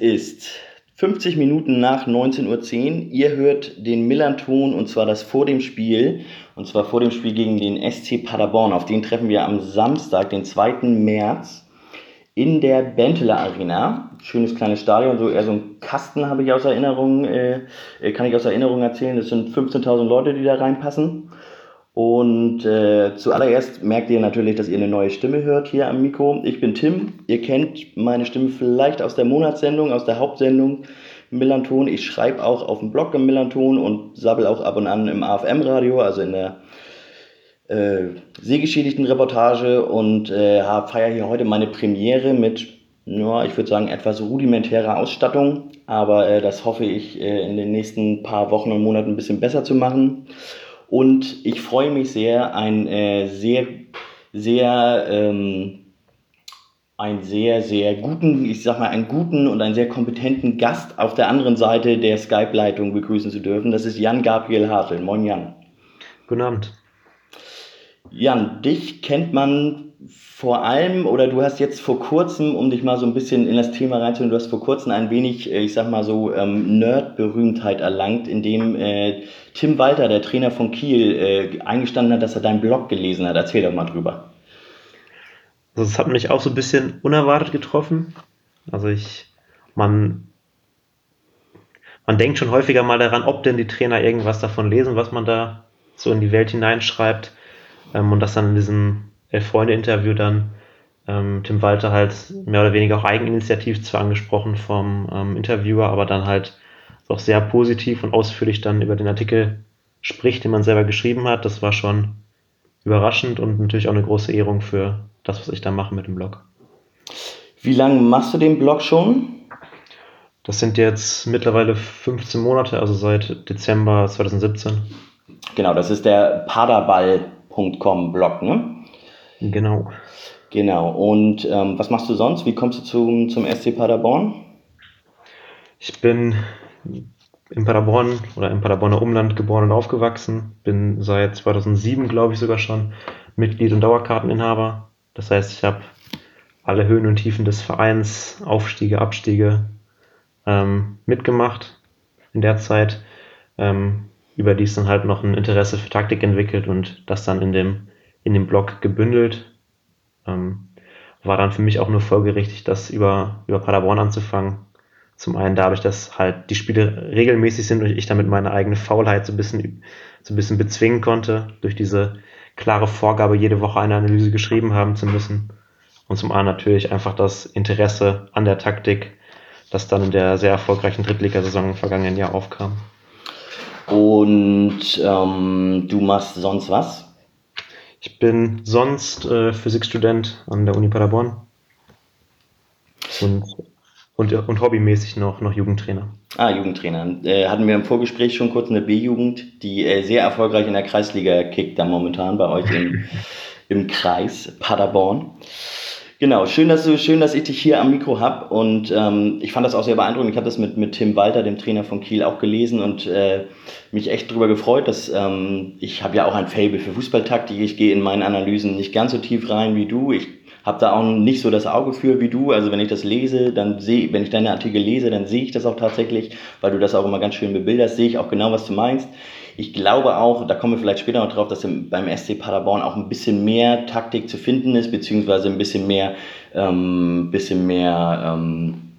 ist 50 Minuten nach 19.10 Uhr. Ihr hört den Millanton und zwar das vor dem Spiel. Und zwar vor dem Spiel gegen den SC Paderborn. Auf den treffen wir am Samstag, den 2. März in der Benteler Arena. Schönes kleines Stadion, so eher so ein Kasten habe ich aus Erinnerung, äh, äh kann ich aus Erinnerung erzählen. Das sind 15.000 Leute, die da reinpassen. Und äh, zuallererst merkt ihr natürlich, dass ihr eine neue Stimme hört hier am Mikro. Ich bin Tim. Ihr kennt meine Stimme vielleicht aus der Monatssendung, aus der Hauptsendung Millanton. Ich schreibe auch auf dem Blog im Millanton und sabbel auch ab und an im AFM-Radio, also in der äh, Sehgeschädigten Reportage und äh, feiere hier heute meine Premiere mit, ja, ich würde sagen, etwas rudimentärer Ausstattung, aber äh, das hoffe ich äh, in den nächsten paar Wochen und Monaten ein bisschen besser zu machen. Und ich freue mich sehr, einen äh, sehr, sehr, ähm, einen sehr, sehr guten, ich sag mal, einen guten und einen sehr kompetenten Gast auf der anderen Seite der Skype-Leitung begrüßen zu dürfen. Das ist Jan Gabriel Hartl. Moin Jan. Guten Abend. Jan, dich kennt man vor allem, oder du hast jetzt vor kurzem, um dich mal so ein bisschen in das Thema reinzuholen, du hast vor kurzem ein wenig, äh, ich sag mal so, ähm, Nerd-Berühmtheit erlangt, indem äh, Tim Walter, der Trainer von Kiel, äh, eingestanden hat, dass er deinen Blog gelesen hat. Erzähl doch mal drüber. Also das hat mich auch so ein bisschen unerwartet getroffen. Also ich, man, man denkt schon häufiger mal daran, ob denn die Trainer irgendwas davon lesen, was man da so in die Welt hineinschreibt. Ähm, und dass dann in diesem Elf-Freunde-Interview dann ähm, Tim Walter halt mehr oder weniger auch eigeninitiativ zwar angesprochen vom ähm, Interviewer, aber dann halt auch sehr positiv und ausführlich dann über den Artikel spricht, den man selber geschrieben hat. Das war schon überraschend und natürlich auch eine große Ehrung für das, was ich da mache mit dem Blog. Wie lange machst du den Blog schon? Das sind jetzt mittlerweile 15 Monate, also seit Dezember 2017. Genau, das ist der Paderball com Blog, ne? Genau. Genau. Und ähm, was machst du sonst? Wie kommst du zum, zum SC Paderborn? Ich bin in Paderborn oder im Paderborner Umland geboren und aufgewachsen. Bin seit 2007, glaube ich, sogar schon Mitglied und Dauerkarteninhaber. Das heißt, ich habe alle Höhen und Tiefen des Vereins, Aufstiege, Abstiege ähm, mitgemacht in der Zeit. Ähm, überdies dann halt noch ein Interesse für Taktik entwickelt und das dann in dem, in dem Blog gebündelt. Ähm, war dann für mich auch nur folgerichtig, das über, über Paderborn anzufangen. Zum einen dadurch, dass halt die Spiele regelmäßig sind und ich damit meine eigene Faulheit so ein bisschen, so ein bisschen bezwingen konnte, durch diese klare Vorgabe, jede Woche eine Analyse geschrieben haben zu müssen. Und zum anderen natürlich einfach das Interesse an der Taktik, das dann in der sehr erfolgreichen Drittligasaison im vergangenen Jahr aufkam. Und ähm, du machst sonst was? Ich bin sonst äh, Physikstudent an der Uni Paderborn und, und, und hobbymäßig noch, noch Jugendtrainer. Ah, Jugendtrainer. Äh, hatten wir im Vorgespräch schon kurz eine B-Jugend, die äh, sehr erfolgreich in der Kreisliga kickt, da momentan bei euch im, im Kreis Paderborn. Genau, schön, dass du, schön, dass ich dich hier am Mikro hab und ähm, ich fand das auch sehr beeindruckend. Ich habe das mit, mit Tim Walter, dem Trainer von Kiel, auch gelesen und äh, mich echt darüber gefreut, dass ähm, ich habe ja auch ein Fable für Fußballtaktik. Ich gehe in meinen Analysen nicht ganz so tief rein wie du. Ich habe da auch nicht so das Auge für wie du. Also wenn ich das lese, dann sehe, wenn ich deine Artikel lese, dann sehe ich das auch tatsächlich, weil du das auch immer ganz schön bebilderst, sehe ich auch genau, was du meinst. Ich glaube auch, da kommen wir vielleicht später noch drauf, dass beim SC Paderborn auch ein bisschen mehr Taktik zu finden ist, beziehungsweise ein bisschen mehr, ähm, bisschen mehr, ähm,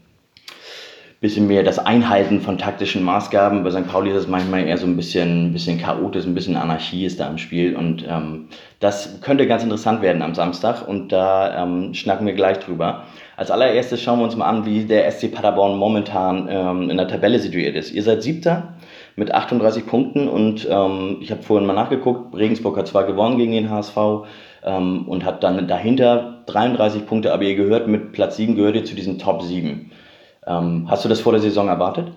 bisschen mehr das Einhalten von taktischen Maßgaben. Bei St. Pauli ist es manchmal eher so ein bisschen, bisschen chaotisch, ein bisschen Anarchie ist da im Spiel und ähm, das könnte ganz interessant werden am Samstag und da ähm, schnacken wir gleich drüber. Als allererstes schauen wir uns mal an, wie der SC Paderborn momentan ähm, in der Tabelle situiert ist. Ihr seid Siebter mit 38 Punkten und ähm, ich habe vorhin mal nachgeguckt, Regensburg hat zwar gewonnen gegen den HSV ähm, und hat dann dahinter 33 Punkte, aber ihr gehört mit Platz 7, gehört ihr zu diesen Top 7. Ähm, hast du das vor der Saison erwartet?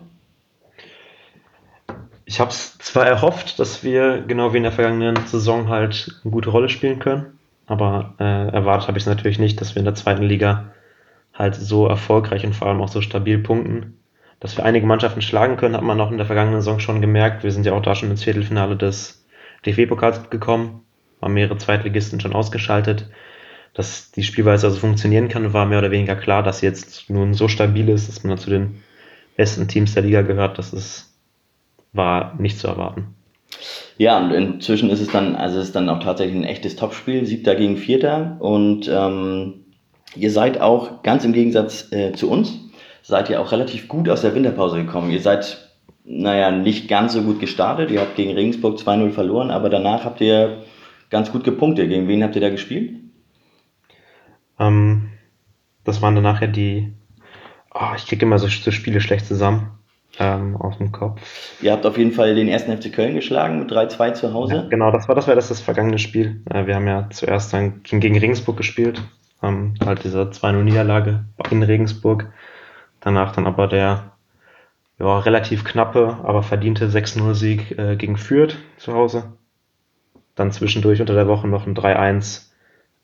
Ich habe es zwar erhofft, dass wir genau wie in der vergangenen Saison halt eine gute Rolle spielen können, aber äh, erwartet habe ich es natürlich nicht, dass wir in der zweiten Liga halt so erfolgreich und vor allem auch so stabil punkten. Dass wir einige Mannschaften schlagen können, hat man auch in der vergangenen Saison schon gemerkt. Wir sind ja auch da schon ins Viertelfinale des DFB-Pokals gekommen, haben mehrere Zweitligisten schon ausgeschaltet. Dass die Spielweise also funktionieren kann, war mehr oder weniger klar, dass sie jetzt nun so stabil ist, dass man zu den besten Teams der Liga gehört. Das ist, war nicht zu erwarten. Ja, und inzwischen ist es dann, also es ist dann auch tatsächlich ein echtes Topspiel, siebter gegen vierter. Und ähm, ihr seid auch ganz im Gegensatz äh, zu uns, seid ihr auch relativ gut aus der Winterpause gekommen. Ihr seid, naja, nicht ganz so gut gestartet. Ihr habt gegen Regensburg 2-0 verloren, aber danach habt ihr ganz gut gepunktet. Gegen wen habt ihr da gespielt? Ähm, das waren dann nachher die, oh, ich kriege immer so, so Spiele schlecht zusammen ähm, aus dem Kopf. Ihr habt auf jeden Fall den ersten FC Köln geschlagen mit 3-2 zu Hause. Ja, genau, das war das, war das, das vergangene Spiel. Äh, wir haben ja zuerst dann gegen Regensburg gespielt, ähm, halt diese 2-0-Niederlage in Regensburg. Danach dann aber der ja, relativ knappe, aber verdiente 6-0-Sieg äh, gegen Fürth zu Hause. Dann zwischendurch unter der Woche noch ein 3-1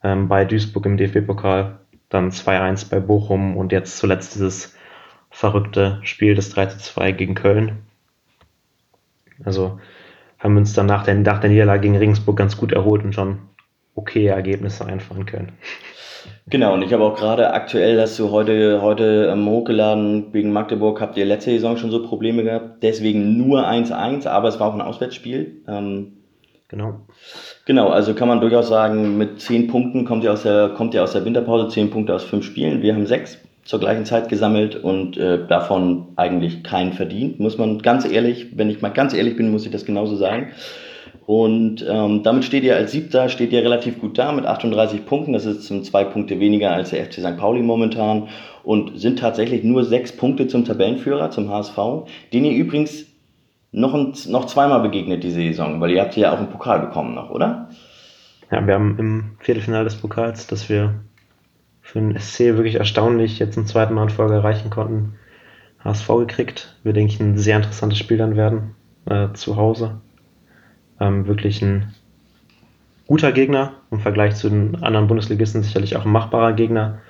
ähm, bei Duisburg im DFB-Pokal, dann 2-1 bei Bochum und jetzt zuletzt dieses verrückte Spiel des 3-2 gegen Köln. Also haben wir uns dann nach der, nach der Niederlage gegen Regensburg ganz gut erholt und schon okay Ergebnisse einfahren können. Genau, und ich habe auch gerade aktuell, hast du heute, heute ähm, hochgeladen, wegen Magdeburg habt ihr letzte Saison schon so Probleme gehabt, deswegen nur 1-1, aber es war auch ein Auswärtsspiel. Ähm, genau. Genau, also kann man durchaus sagen, mit 10 Punkten kommt ihr aus der, kommt ihr aus der Winterpause, 10 Punkte aus 5 Spielen, wir haben 6 zur gleichen Zeit gesammelt und äh, davon eigentlich keinen verdient, muss man ganz ehrlich, wenn ich mal ganz ehrlich bin, muss ich das genauso sagen. Und ähm, damit steht ihr als Siebter, steht ihr relativ gut da mit 38 Punkten. Das ist zwei Punkte weniger als der FC St. Pauli momentan und sind tatsächlich nur sechs Punkte zum Tabellenführer, zum HSV, den ihr übrigens noch, ein, noch zweimal begegnet diese Saison, weil ihr habt ja auch einen Pokal bekommen noch, oder? Ja, wir haben im Viertelfinale des Pokals, das wir für den SC wirklich erstaunlich jetzt zum zweiten Mal in Folge erreichen konnten, HSV gekriegt. Wir denke ich ein sehr interessantes Spiel dann werden äh, zu Hause. Ähm, wirklich ein guter Gegner im Vergleich zu den anderen Bundesligisten sicherlich auch ein machbarer Gegner,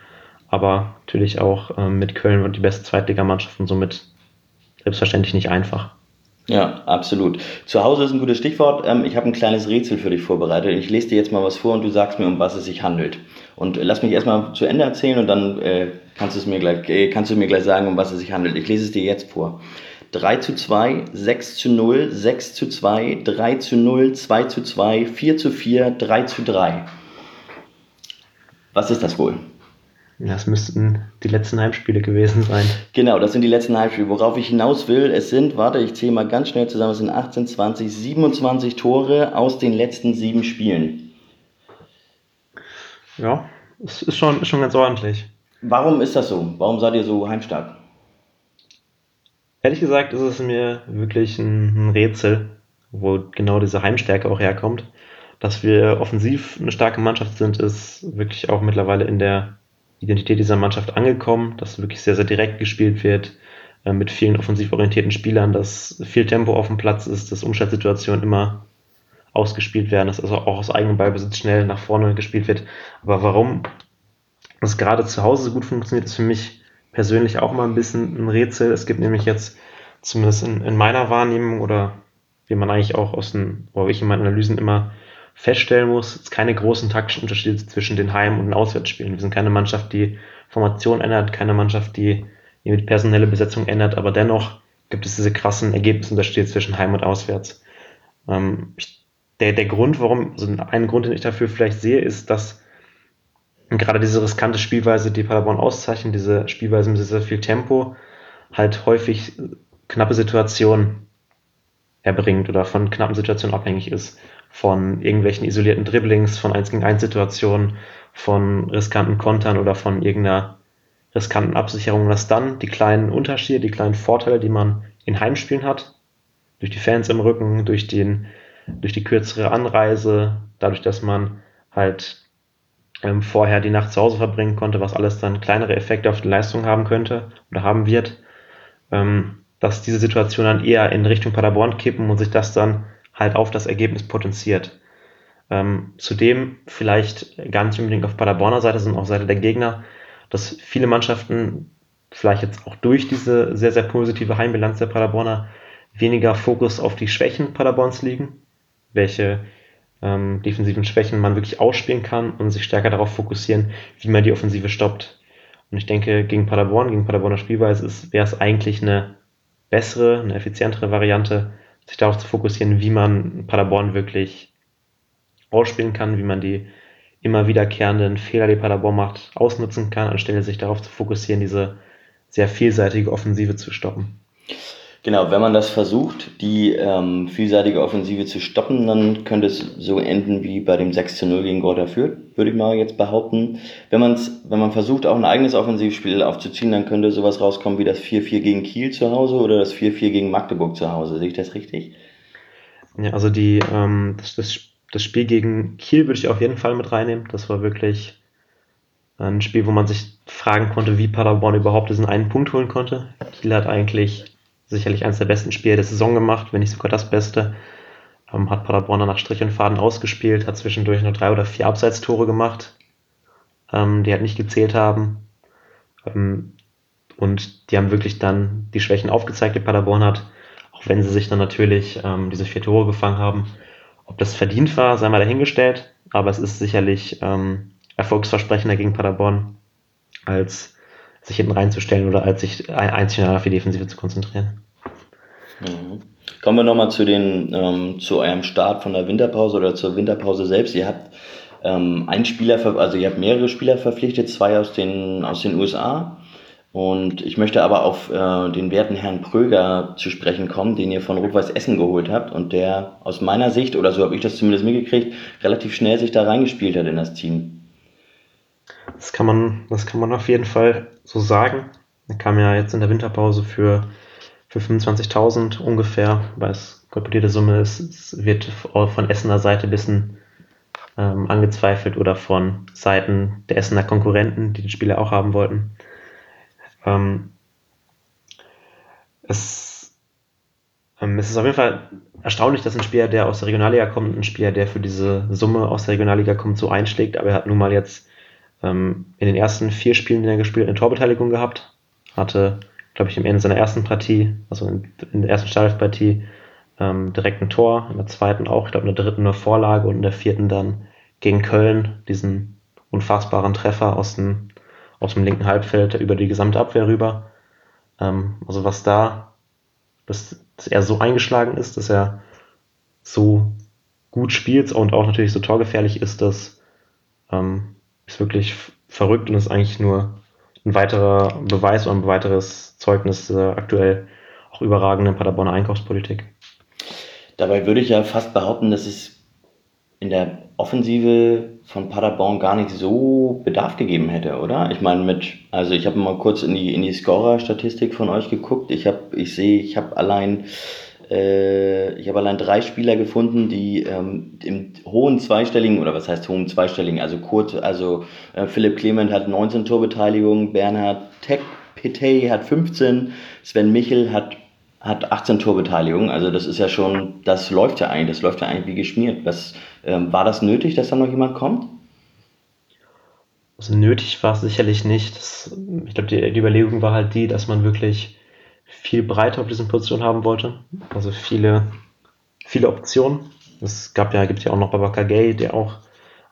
aber natürlich auch ähm, mit Köln und die beste Zweitligamannschaft und somit selbstverständlich nicht einfach. Ja, absolut. Zu Hause ist ein gutes Stichwort. Ähm, ich habe ein kleines Rätsel für dich vorbereitet. Ich lese dir jetzt mal was vor und du sagst mir, um was es sich handelt. Und lass mich erstmal zu Ende erzählen und dann äh, kannst, mir gleich, äh, kannst du mir gleich sagen, um was es sich handelt. Ich lese es dir jetzt vor. 3 zu 2, 6 zu 0, 6 zu 2, 3 zu 0, 2 zu 2, 4 zu 4, 3 zu 3. Was ist das wohl? Das müssten die letzten Heimspiele gewesen sein. Genau, das sind die letzten Heimspiele. Worauf ich hinaus will, es sind, warte, ich zähle mal ganz schnell zusammen, es sind 18, 20, 27 Tore aus den letzten sieben Spielen. Ja, es ist schon, ist schon ganz ordentlich. Warum ist das so? Warum seid ihr so heimstark? Ehrlich gesagt ist es mir wirklich ein, Rätsel, wo genau diese Heimstärke auch herkommt. Dass wir offensiv eine starke Mannschaft sind, ist wirklich auch mittlerweile in der Identität dieser Mannschaft angekommen, dass wirklich sehr, sehr direkt gespielt wird, äh, mit vielen offensiv orientierten Spielern, dass viel Tempo auf dem Platz ist, dass Umschaltsituationen immer ausgespielt werden, dass also auch aus eigenem Ballbesitz schnell nach vorne gespielt wird. Aber warum das gerade zu Hause so gut funktioniert, ist für mich persönlich auch mal ein bisschen ein Rätsel. Es gibt nämlich jetzt, zumindest in, in meiner Wahrnehmung oder wie man eigentlich auch aus den, oder ich in meinen Analysen immer feststellen muss, es keine großen taktischen Unterschiede zwischen den Heim- und den Auswärtsspielen. Wir sind keine Mannschaft, die Formation ändert, keine Mannschaft, die, die mit personelle Besetzung ändert, aber dennoch gibt es diese krassen Ergebnisunterschiede zwischen Heim und Auswärts. Ähm, ich, der, der Grund, warum, also ein Grund, den ich dafür vielleicht sehe, ist, dass gerade diese riskante Spielweise, die Paderborn auszeichnet, diese Spielweise mit sehr viel Tempo, halt häufig knappe Situationen erbringt oder von knappen Situationen abhängig ist. Von irgendwelchen isolierten Dribblings, von 1 gegen 1 Situationen, von riskanten Kontern oder von irgendeiner riskanten Absicherung, dass dann die kleinen Unterschiede, die kleinen Vorteile, die man in Heimspielen hat, durch die Fans im Rücken, durch den, durch die kürzere Anreise, dadurch, dass man halt ähm, vorher die Nacht zu Hause verbringen konnte, was alles dann kleinere Effekte auf die Leistung haben könnte oder haben wird, ähm, dass diese Situation dann eher in Richtung Paderborn kippen und sich das dann halt auf das Ergebnis potenziert. Ähm, zudem vielleicht gar nicht unbedingt auf Paderborner Seite, sondern auf Seite der Gegner, dass viele Mannschaften vielleicht jetzt auch durch diese sehr, sehr positive Heimbilanz der Paderborner weniger Fokus auf die Schwächen Paderborns liegen, welche ähm, defensiven Schwächen man wirklich ausspielen kann und sich stärker darauf fokussieren, wie man die Offensive stoppt. Und ich denke, gegen Paderborn, gegen Paderborner Spielweise wäre es eigentlich eine bessere, eine effizientere Variante, sich darauf zu fokussieren, wie man Paderborn wirklich ausspielen kann, wie man die immer wiederkehrenden Fehler, die Paderborn macht, ausnutzen kann, anstelle sich darauf zu fokussieren, diese sehr vielseitige Offensive zu stoppen. Genau, wenn man das versucht, die ähm, vielseitige Offensive zu stoppen, dann könnte es so enden wie bei dem 6 zu 0 gegen Gorda Fürth, würde ich mal jetzt behaupten. Wenn, man's, wenn man versucht, auch ein eigenes Offensivspiel aufzuziehen, dann könnte sowas rauskommen wie das 4-4 gegen Kiel zu Hause oder das 4-4 gegen Magdeburg zu Hause. Sehe ich das richtig? Ja, also die, ähm, das, das, das Spiel gegen Kiel würde ich auf jeden Fall mit reinnehmen. Das war wirklich ein Spiel, wo man sich fragen konnte, wie Paderborn überhaupt diesen einen Punkt holen konnte. Kiel hat eigentlich sicherlich eines der besten Spiele der Saison gemacht, wenn nicht sogar das Beste. Ähm, hat Paderborn nach Strich und Faden ausgespielt, hat zwischendurch nur drei oder vier Abseitstore gemacht, ähm, die halt nicht gezählt haben. Ähm, und die haben wirklich dann die Schwächen aufgezeigt, die Paderborn hat, auch wenn sie sich dann natürlich ähm, diese vier Tore gefangen haben. Ob das verdient war, sei mal dahingestellt, aber es ist sicherlich ähm, erfolgsversprechender gegen Paderborn als sich hinten reinzustellen oder als sich einzig auf die Defensive zu konzentrieren. Mhm. Kommen wir nochmal zu ähm, zu eurem Start von der Winterpause oder zur Winterpause selbst. Ihr habt ähm, einen Spieler, also ihr habt mehrere Spieler verpflichtet, zwei aus den aus den USA. Und ich möchte aber auf äh, den werten Herrn Pröger zu sprechen kommen, den ihr von Rot-Weiß Essen geholt habt und der aus meiner Sicht, oder so habe ich das zumindest mitgekriegt, relativ schnell sich da reingespielt hat in das Team. Das kann man, das kann man auf jeden Fall so sagen. Er kam ja jetzt in der Winterpause für, für 25.000 ungefähr, weil es kolportierte Summe ist. Es wird von Essener Seite ein bisschen ähm, angezweifelt oder von Seiten der Essener Konkurrenten, die den Spieler auch haben wollten. Ähm, es, ähm, es ist auf jeden Fall erstaunlich, dass ein Spieler, der aus der Regionalliga kommt, ein Spieler, der für diese Summe aus der Regionalliga kommt, so einschlägt, aber er hat nun mal jetzt ähm, in den ersten vier Spielen, die er gespielt hat, eine Torbeteiligung gehabt. Hatte, glaube ich, am Ende seiner ersten Partie, also in, in der ersten Startelfpartie, ähm, direkt ein Tor, in der zweiten auch, ich glaube in der dritten eine Vorlage und in der vierten dann gegen Köln diesen unfassbaren Treffer aus dem, aus dem linken Halbfeld über die gesamte Abwehr rüber. Ähm, also was da, dass, dass er so eingeschlagen ist, dass er so gut spielt und auch natürlich so torgefährlich ist, dass ähm, ist wirklich verrückt und ist eigentlich nur ein weiterer Beweis oder ein weiteres Zeugnis der aktuell auch überragenden Paderborner Einkaufspolitik. Dabei würde ich ja fast behaupten, dass es in der Offensive von Paderborn gar nicht so Bedarf gegeben hätte, oder? Ich meine mit, also ich habe mal kurz in die in die Scorer-Statistik von euch geguckt. Ich habe, ich sehe, ich habe allein ich habe allein drei Spieler gefunden, die ähm, im hohen zweistelligen, oder was heißt hohen zweistelligen, also kurz, also äh, Philipp Clement hat 19 Torbeteiligungen, Bernhard Tech Petey hat 15, Sven Michel hat, hat 18 Torbeteiligungen. Also das ist ja schon, das läuft ja eigentlich, das läuft ja eigentlich wie geschmiert. Was, ähm, war das nötig, dass da noch jemand kommt? Also nötig war es sicherlich nicht. Das, ich glaube, die, die Überlegung war halt die, dass man wirklich viel breiter auf diesen Positionen haben wollte. Also viele, viele Optionen. Es gab ja, gibt ja auch noch Babaka Gay, der auch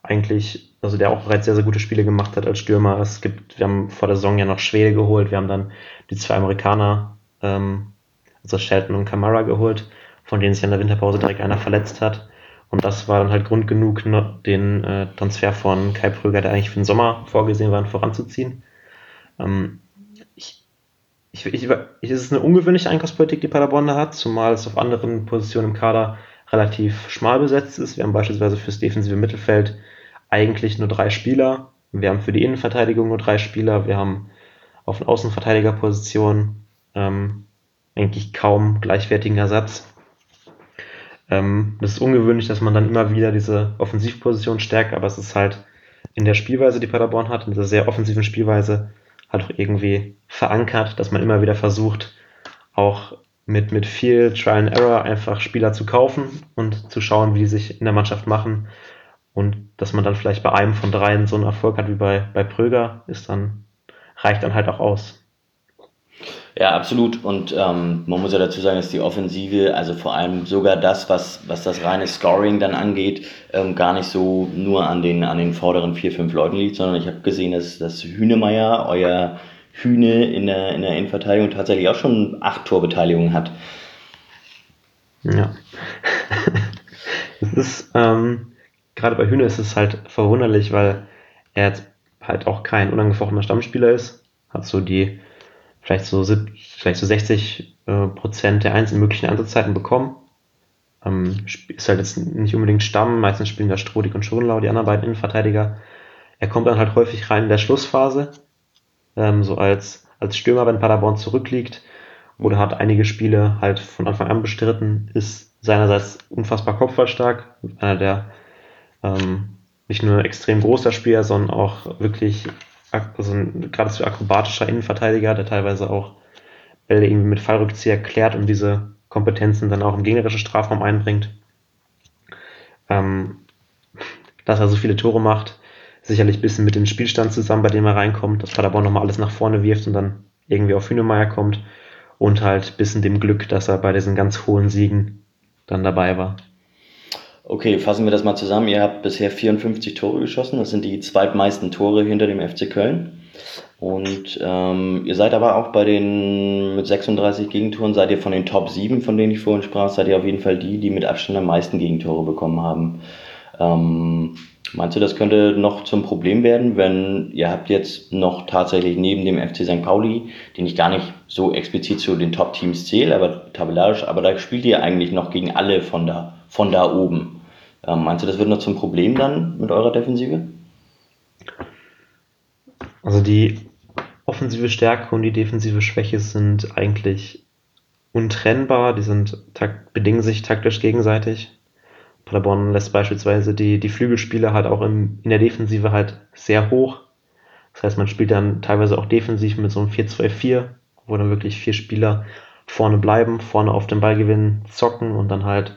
eigentlich, also der auch bereits sehr, sehr gute Spiele gemacht hat als Stürmer. Es gibt, wir haben vor der Saison ja noch Schwede geholt, wir haben dann die zwei Amerikaner, ähm, also Shelton und Kamara geholt, von denen sich in der Winterpause direkt einer verletzt hat. Und das war dann halt Grund genug, den äh, Transfer von Kai Pröger, der eigentlich für den Sommer vorgesehen war, voranzuziehen. Ähm, ich, ich, es ist eine ungewöhnliche Einkaufspolitik, die Paderborn da hat, zumal es auf anderen Positionen im Kader relativ schmal besetzt ist. Wir haben beispielsweise fürs defensive Mittelfeld eigentlich nur drei Spieler. Wir haben für die Innenverteidigung nur drei Spieler. Wir haben auf den Außenverteidigerpositionen ähm, eigentlich kaum gleichwertigen Ersatz. Ähm, das ist ungewöhnlich, dass man dann immer wieder diese Offensivposition stärkt, aber es ist halt in der Spielweise, die Paderborn hat, in dieser sehr offensiven Spielweise, halt auch irgendwie verankert, dass man immer wieder versucht, auch mit, mit viel Trial and Error einfach Spieler zu kaufen und zu schauen, wie die sich in der Mannschaft machen. Und dass man dann vielleicht bei einem von dreien so einen Erfolg hat wie bei, bei Pröger, ist dann, reicht dann halt auch aus. Ja, absolut. Und ähm, man muss ja dazu sagen, dass die Offensive, also vor allem sogar das, was, was das reine Scoring dann angeht, ähm, gar nicht so nur an den, an den vorderen vier, fünf Leuten liegt, sondern ich habe gesehen, dass, dass Hühnemeier, euer Hühne in der, in der Innenverteidigung, tatsächlich auch schon acht Torbeteiligungen hat. Ja. es ist, ähm, gerade bei Hühne ist es halt verwunderlich, weil er jetzt halt auch kein unangefochtener Stammspieler ist. Hat so die vielleicht so, vielleicht so 60 äh, Prozent der einzelnen möglichen Einsatzzeiten bekommen. Ähm, ist halt jetzt nicht unbedingt Stamm, meistens spielen da Strodig und Schonlau, die anderen beiden Innenverteidiger. Er kommt dann halt häufig rein in der Schlussphase, ähm, so als, als Stürmer, wenn Paderborn zurückliegt oder hat einige Spiele halt von Anfang an bestritten, ist seinerseits unfassbar kopfballstark, einer der ähm, nicht nur extrem großer Spieler, sondern auch wirklich also ein geradezu akrobatischer Innenverteidiger, der teilweise auch Bälle irgendwie mit Fallrückzieher klärt und diese Kompetenzen dann auch im gegnerischen Strafraum einbringt. Ähm, dass er so viele Tore macht, sicherlich ein bisschen mit dem Spielstand zusammen, bei dem er reinkommt, dass Paderborn nochmal alles nach vorne wirft und dann irgendwie auf Hünemeyer kommt und halt ein bisschen dem Glück, dass er bei diesen ganz hohen Siegen dann dabei war. Okay, fassen wir das mal zusammen. Ihr habt bisher 54 Tore geschossen. Das sind die zweitmeisten Tore hinter dem FC Köln. Und ähm, ihr seid aber auch bei den mit 36 Gegentoren, seid ihr von den Top 7, von denen ich vorhin sprach, seid ihr auf jeden Fall die, die mit Abstand am meisten Gegentore bekommen haben. Ähm, meinst du, das könnte noch zum Problem werden, wenn ihr habt jetzt noch tatsächlich neben dem FC St. Pauli, den ich gar nicht so explizit zu den Top-Teams zähle, aber tabellarisch, aber da spielt ihr eigentlich noch gegen alle von da, von da oben. Ähm, meinst du, das wird noch zum Problem dann mit eurer Defensive? Also die offensive Stärke und die defensive Schwäche sind eigentlich untrennbar. Die sind bedingen sich taktisch gegenseitig. Paderborn lässt beispielsweise die, die Flügelspieler halt auch im, in der Defensive halt sehr hoch. Das heißt, man spielt dann teilweise auch defensiv mit so einem 4-2-4, wo dann wirklich vier Spieler vorne bleiben, vorne auf den Ball gewinnen, zocken und dann halt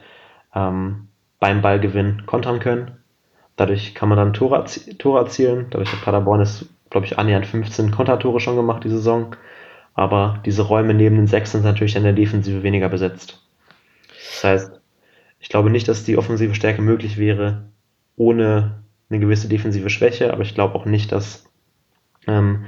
ähm, beim Ballgewinn kontern können. Dadurch kann man dann Tore, Tore erzielen. Dadurch hat Paderborn es, glaube ich, annähernd 15 Kontertore schon gemacht die Saison. Aber diese Räume neben den sechs sind natürlich in der Defensive weniger besetzt. Das heißt, ich glaube nicht, dass die offensive Stärke möglich wäre ohne eine gewisse defensive Schwäche, aber ich glaube auch nicht, dass ähm,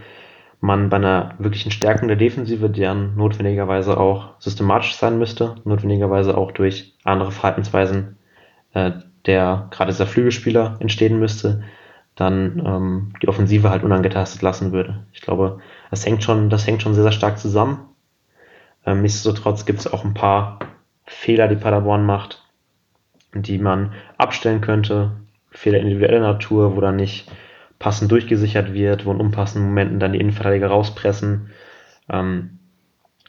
man bei einer wirklichen Stärkung der Defensive, die dann notwendigerweise auch systematisch sein müsste, notwendigerweise auch durch andere Verhaltensweisen äh, der gerade dieser Flügelspieler entstehen müsste, dann ähm, die Offensive halt unangetastet lassen würde. Ich glaube, das hängt schon, das hängt schon sehr, sehr stark zusammen. Ähm, nichtsdestotrotz gibt es auch ein paar Fehler, die Paderborn macht, die man abstellen könnte. Fehler individueller Natur, wo dann nicht passend durchgesichert wird, wo in unpassenden Momenten dann die Innenverteidiger rauspressen. Ähm,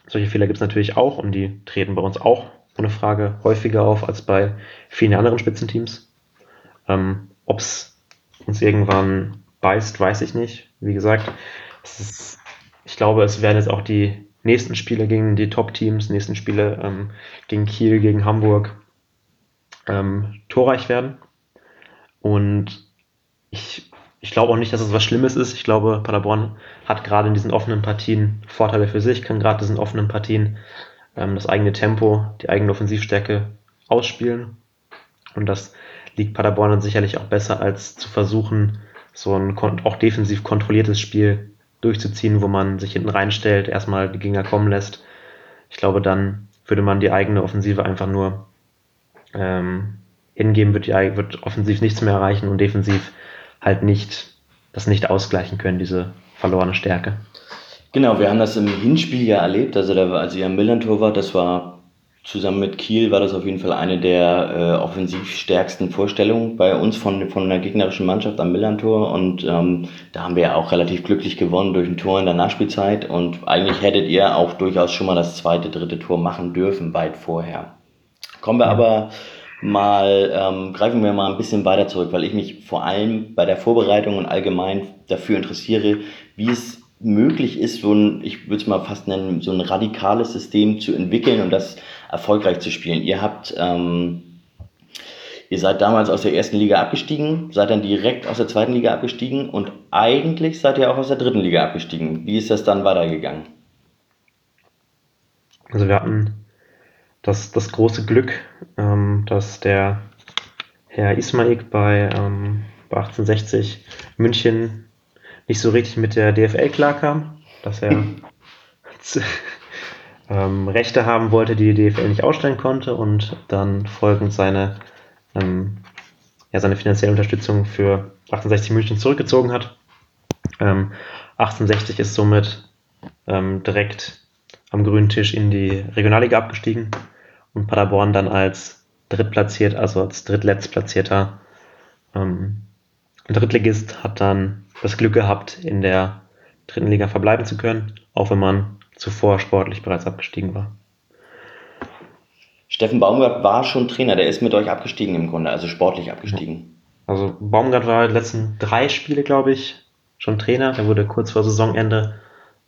solche Fehler gibt es natürlich auch und die treten bei uns auch ohne Frage häufiger auf als bei vielen anderen Spitzenteams. Ähm, Ob es uns irgendwann beißt, weiß ich nicht. Wie gesagt, ist, ich glaube, es werden jetzt auch die nächsten Spiele gegen die Top-Teams, nächsten Spiele ähm, gegen Kiel, gegen Hamburg ähm, torreich werden. Und ich, ich glaube auch nicht, dass es was Schlimmes ist. Ich glaube, Paderborn hat gerade in diesen offenen Partien Vorteile für sich, kann gerade diesen offenen Partien ähm, das eigene Tempo, die eigene Offensivstärke ausspielen. Und das liegt Paderborn dann sicherlich auch besser, als zu versuchen, so ein auch defensiv kontrolliertes Spiel durchzuziehen, wo man sich hinten reinstellt, erstmal die Gegner kommen lässt. Ich glaube, dann würde man die eigene Offensive einfach nur ähm, hingeben, wird, die, wird offensiv nichts mehr erreichen und defensiv halt nicht das nicht ausgleichen können, diese verlorene Stärke. Genau, wir haben das im Hinspiel ja erlebt. Also, da, als ihr am Millantor war, das war zusammen mit Kiel, war das auf jeden Fall eine der äh, offensiv stärksten Vorstellungen bei uns von, von einer gegnerischen Mannschaft am Millantor. Und ähm, da haben wir ja auch relativ glücklich gewonnen durch ein Tor in der Nachspielzeit. Und eigentlich hättet ihr auch durchaus schon mal das zweite, dritte Tor machen dürfen, weit vorher. Kommen wir aber mal, ähm, greifen wir mal ein bisschen weiter zurück, weil ich mich vor allem bei der Vorbereitung und allgemein dafür interessiere, wie es möglich ist, so ein, ich würde es mal fast nennen, so ein radikales System zu entwickeln und das erfolgreich zu spielen. Ihr habt, ähm, ihr seid damals aus der ersten Liga abgestiegen, seid dann direkt aus der zweiten Liga abgestiegen und eigentlich seid ihr auch aus der dritten Liga abgestiegen. Wie ist das dann weitergegangen? Also wir hatten das, das große Glück, ähm, dass der Herr Ismaik bei, ähm, bei 1860 München nicht so richtig mit der DFL klarkam, dass er ähm, Rechte haben wollte, die die DFL nicht ausstellen konnte und dann folgend seine, ähm, ja, seine finanzielle Unterstützung für 1860 München zurückgezogen hat. Ähm, 1860 ist somit ähm, direkt am grünen Tisch in die Regionalliga abgestiegen und Paderborn dann als drittplatziert, also als drittletztplatzierter ähm, Drittligist hat dann das Glück gehabt, in der dritten Liga verbleiben zu können, auch wenn man zuvor sportlich bereits abgestiegen war. Steffen Baumgart war schon Trainer, der ist mit euch abgestiegen im Grunde, also sportlich abgestiegen. Also Baumgart war die letzten drei Spiele, glaube ich, schon Trainer. Er wurde kurz vor Saisonende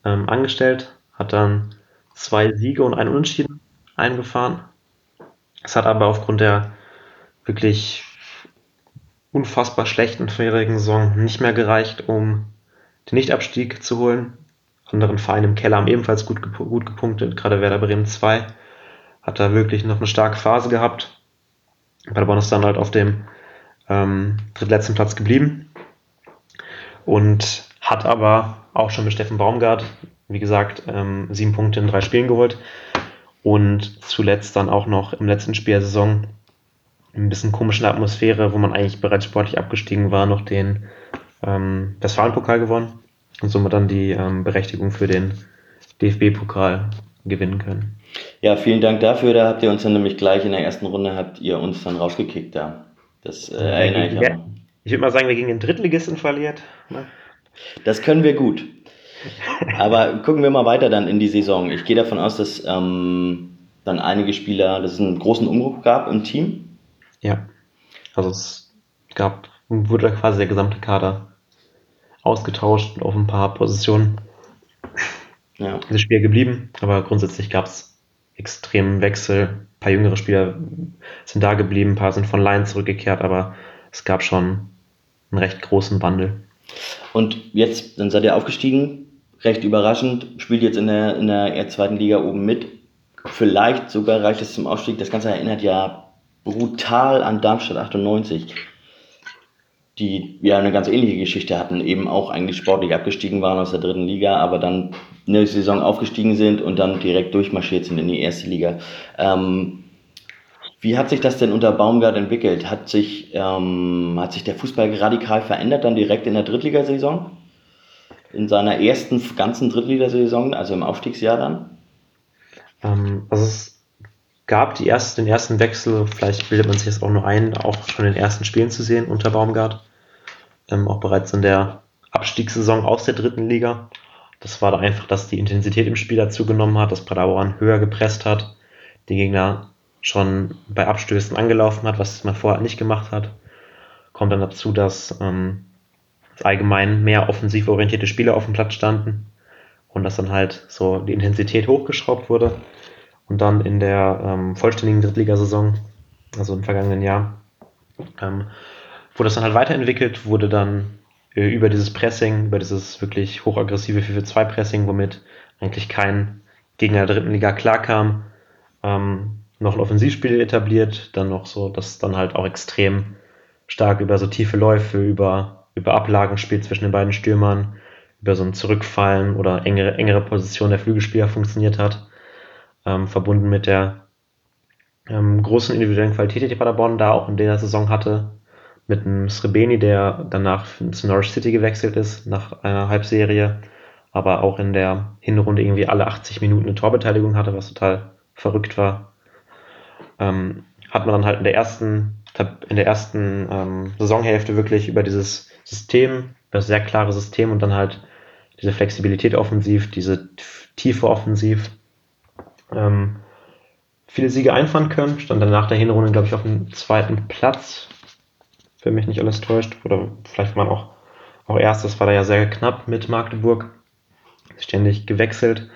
ähm, angestellt, hat dann zwei Siege und einen Unentschieden eingefahren. Es hat aber aufgrund der wirklich unfassbar schlechten vorherigen Saison nicht mehr gereicht, um den Nichtabstieg zu holen. Anderen Vereine im Keller haben ebenfalls gut, gut gepunktet, gerade Werder Bremen 2 hat da wirklich noch eine starke Phase gehabt. Paderborn ist dann halt auf dem ähm, drittletzten Platz geblieben und hat aber auch schon mit Steffen Baumgart, wie gesagt, ähm, sieben Punkte in drei Spielen geholt und zuletzt dann auch noch im letzten Spiel der Saison ein bisschen komischen Atmosphäre, wo man eigentlich bereits sportlich abgestiegen war, noch den ähm, Westfalen-Pokal gewonnen und somit dann die ähm, Berechtigung für den DFB-Pokal gewinnen können. Ja, vielen Dank dafür. Da habt ihr uns dann nämlich gleich in der ersten Runde habt ihr uns dann rausgekickt da. Das äh, erinnere ich ja, Ich würde mal sagen, wir gegen den Drittligisten verliert. Ne? Das können wir gut. Aber gucken wir mal weiter dann in die Saison. Ich gehe davon aus, dass ähm, dann einige Spieler, dass es einen großen Umbruch gab im Team. Ja. Also es gab, wurde quasi der gesamte Kader ausgetauscht auf ein paar Positionen. Ja. Das Spiel geblieben, aber grundsätzlich gab es extremen Wechsel. Ein paar jüngere Spieler sind da geblieben, ein paar sind von Line zurückgekehrt, aber es gab schon einen recht großen Wandel. Und jetzt, dann seid ihr aufgestiegen, recht überraschend, spielt jetzt in der, in der zweiten Liga oben mit. Vielleicht sogar reicht es zum Aufstieg. Das Ganze erinnert ja brutal an Darmstadt 98 die ja eine ganz ähnliche Geschichte hatten, eben auch eigentlich sportlich abgestiegen waren aus der dritten Liga, aber dann eine Saison aufgestiegen sind und dann direkt durchmarschiert sind in die erste Liga. Ähm, wie hat sich das denn unter Baumgart entwickelt? Hat sich, ähm, hat sich der Fußball radikal verändert dann direkt in der Drittligasaison? In seiner ersten ganzen Drittligasaison, also im Aufstiegsjahr dann? Ähm, also es gab die erste, den ersten Wechsel, vielleicht bildet man sich das auch nur ein, auch schon in den ersten Spielen zu sehen unter Baumgart. Ähm, auch bereits in der Abstiegssaison aus der dritten Liga. Das war da einfach, dass die Intensität im Spiel dazu genommen hat, dass Paderborn höher gepresst hat, den Gegner schon bei Abstößen angelaufen hat, was man vorher nicht gemacht hat. Kommt dann dazu, dass ähm, allgemein mehr offensiv orientierte Spieler auf dem Platz standen und dass dann halt so die Intensität hochgeschraubt wurde. Und dann in der ähm, vollständigen Drittligasaison, also im vergangenen Jahr, ähm, wurde das dann halt weiterentwickelt, wurde dann äh, über dieses Pressing, über dieses wirklich hochaggressive 4-2-Pressing, womit eigentlich kein Gegner der dritten Liga klarkam, ähm, noch ein Offensivspiel etabliert, dann noch so, dass dann halt auch extrem stark über so tiefe Läufe, über, über Ablagen spielt zwischen den beiden Stürmern, über so ein Zurückfallen oder engere, engere Position der Flügelspieler funktioniert hat ähm, verbunden mit der ähm, großen individuellen Qualität, die Paderborn da auch in der Saison hatte, mit einem Srebeni, der danach zu Norwich City gewechselt ist, nach einer Halbserie, aber auch in der Hinrunde irgendwie alle 80 Minuten eine Torbeteiligung hatte, was total verrückt war. Ähm, hat man dann halt in der ersten, in der ersten ähm, Saisonhälfte wirklich über dieses System, das sehr klare System und dann halt diese Flexibilität offensiv, diese Tiefe offensiv ähm, viele Siege einfahren können. Stand dann nach der Hinrunde, glaube ich, auf dem zweiten Platz, wenn mich nicht alles täuscht. Oder vielleicht war man auch, auch erstes, war da ja sehr knapp mit Magdeburg. Ständig gewechselt.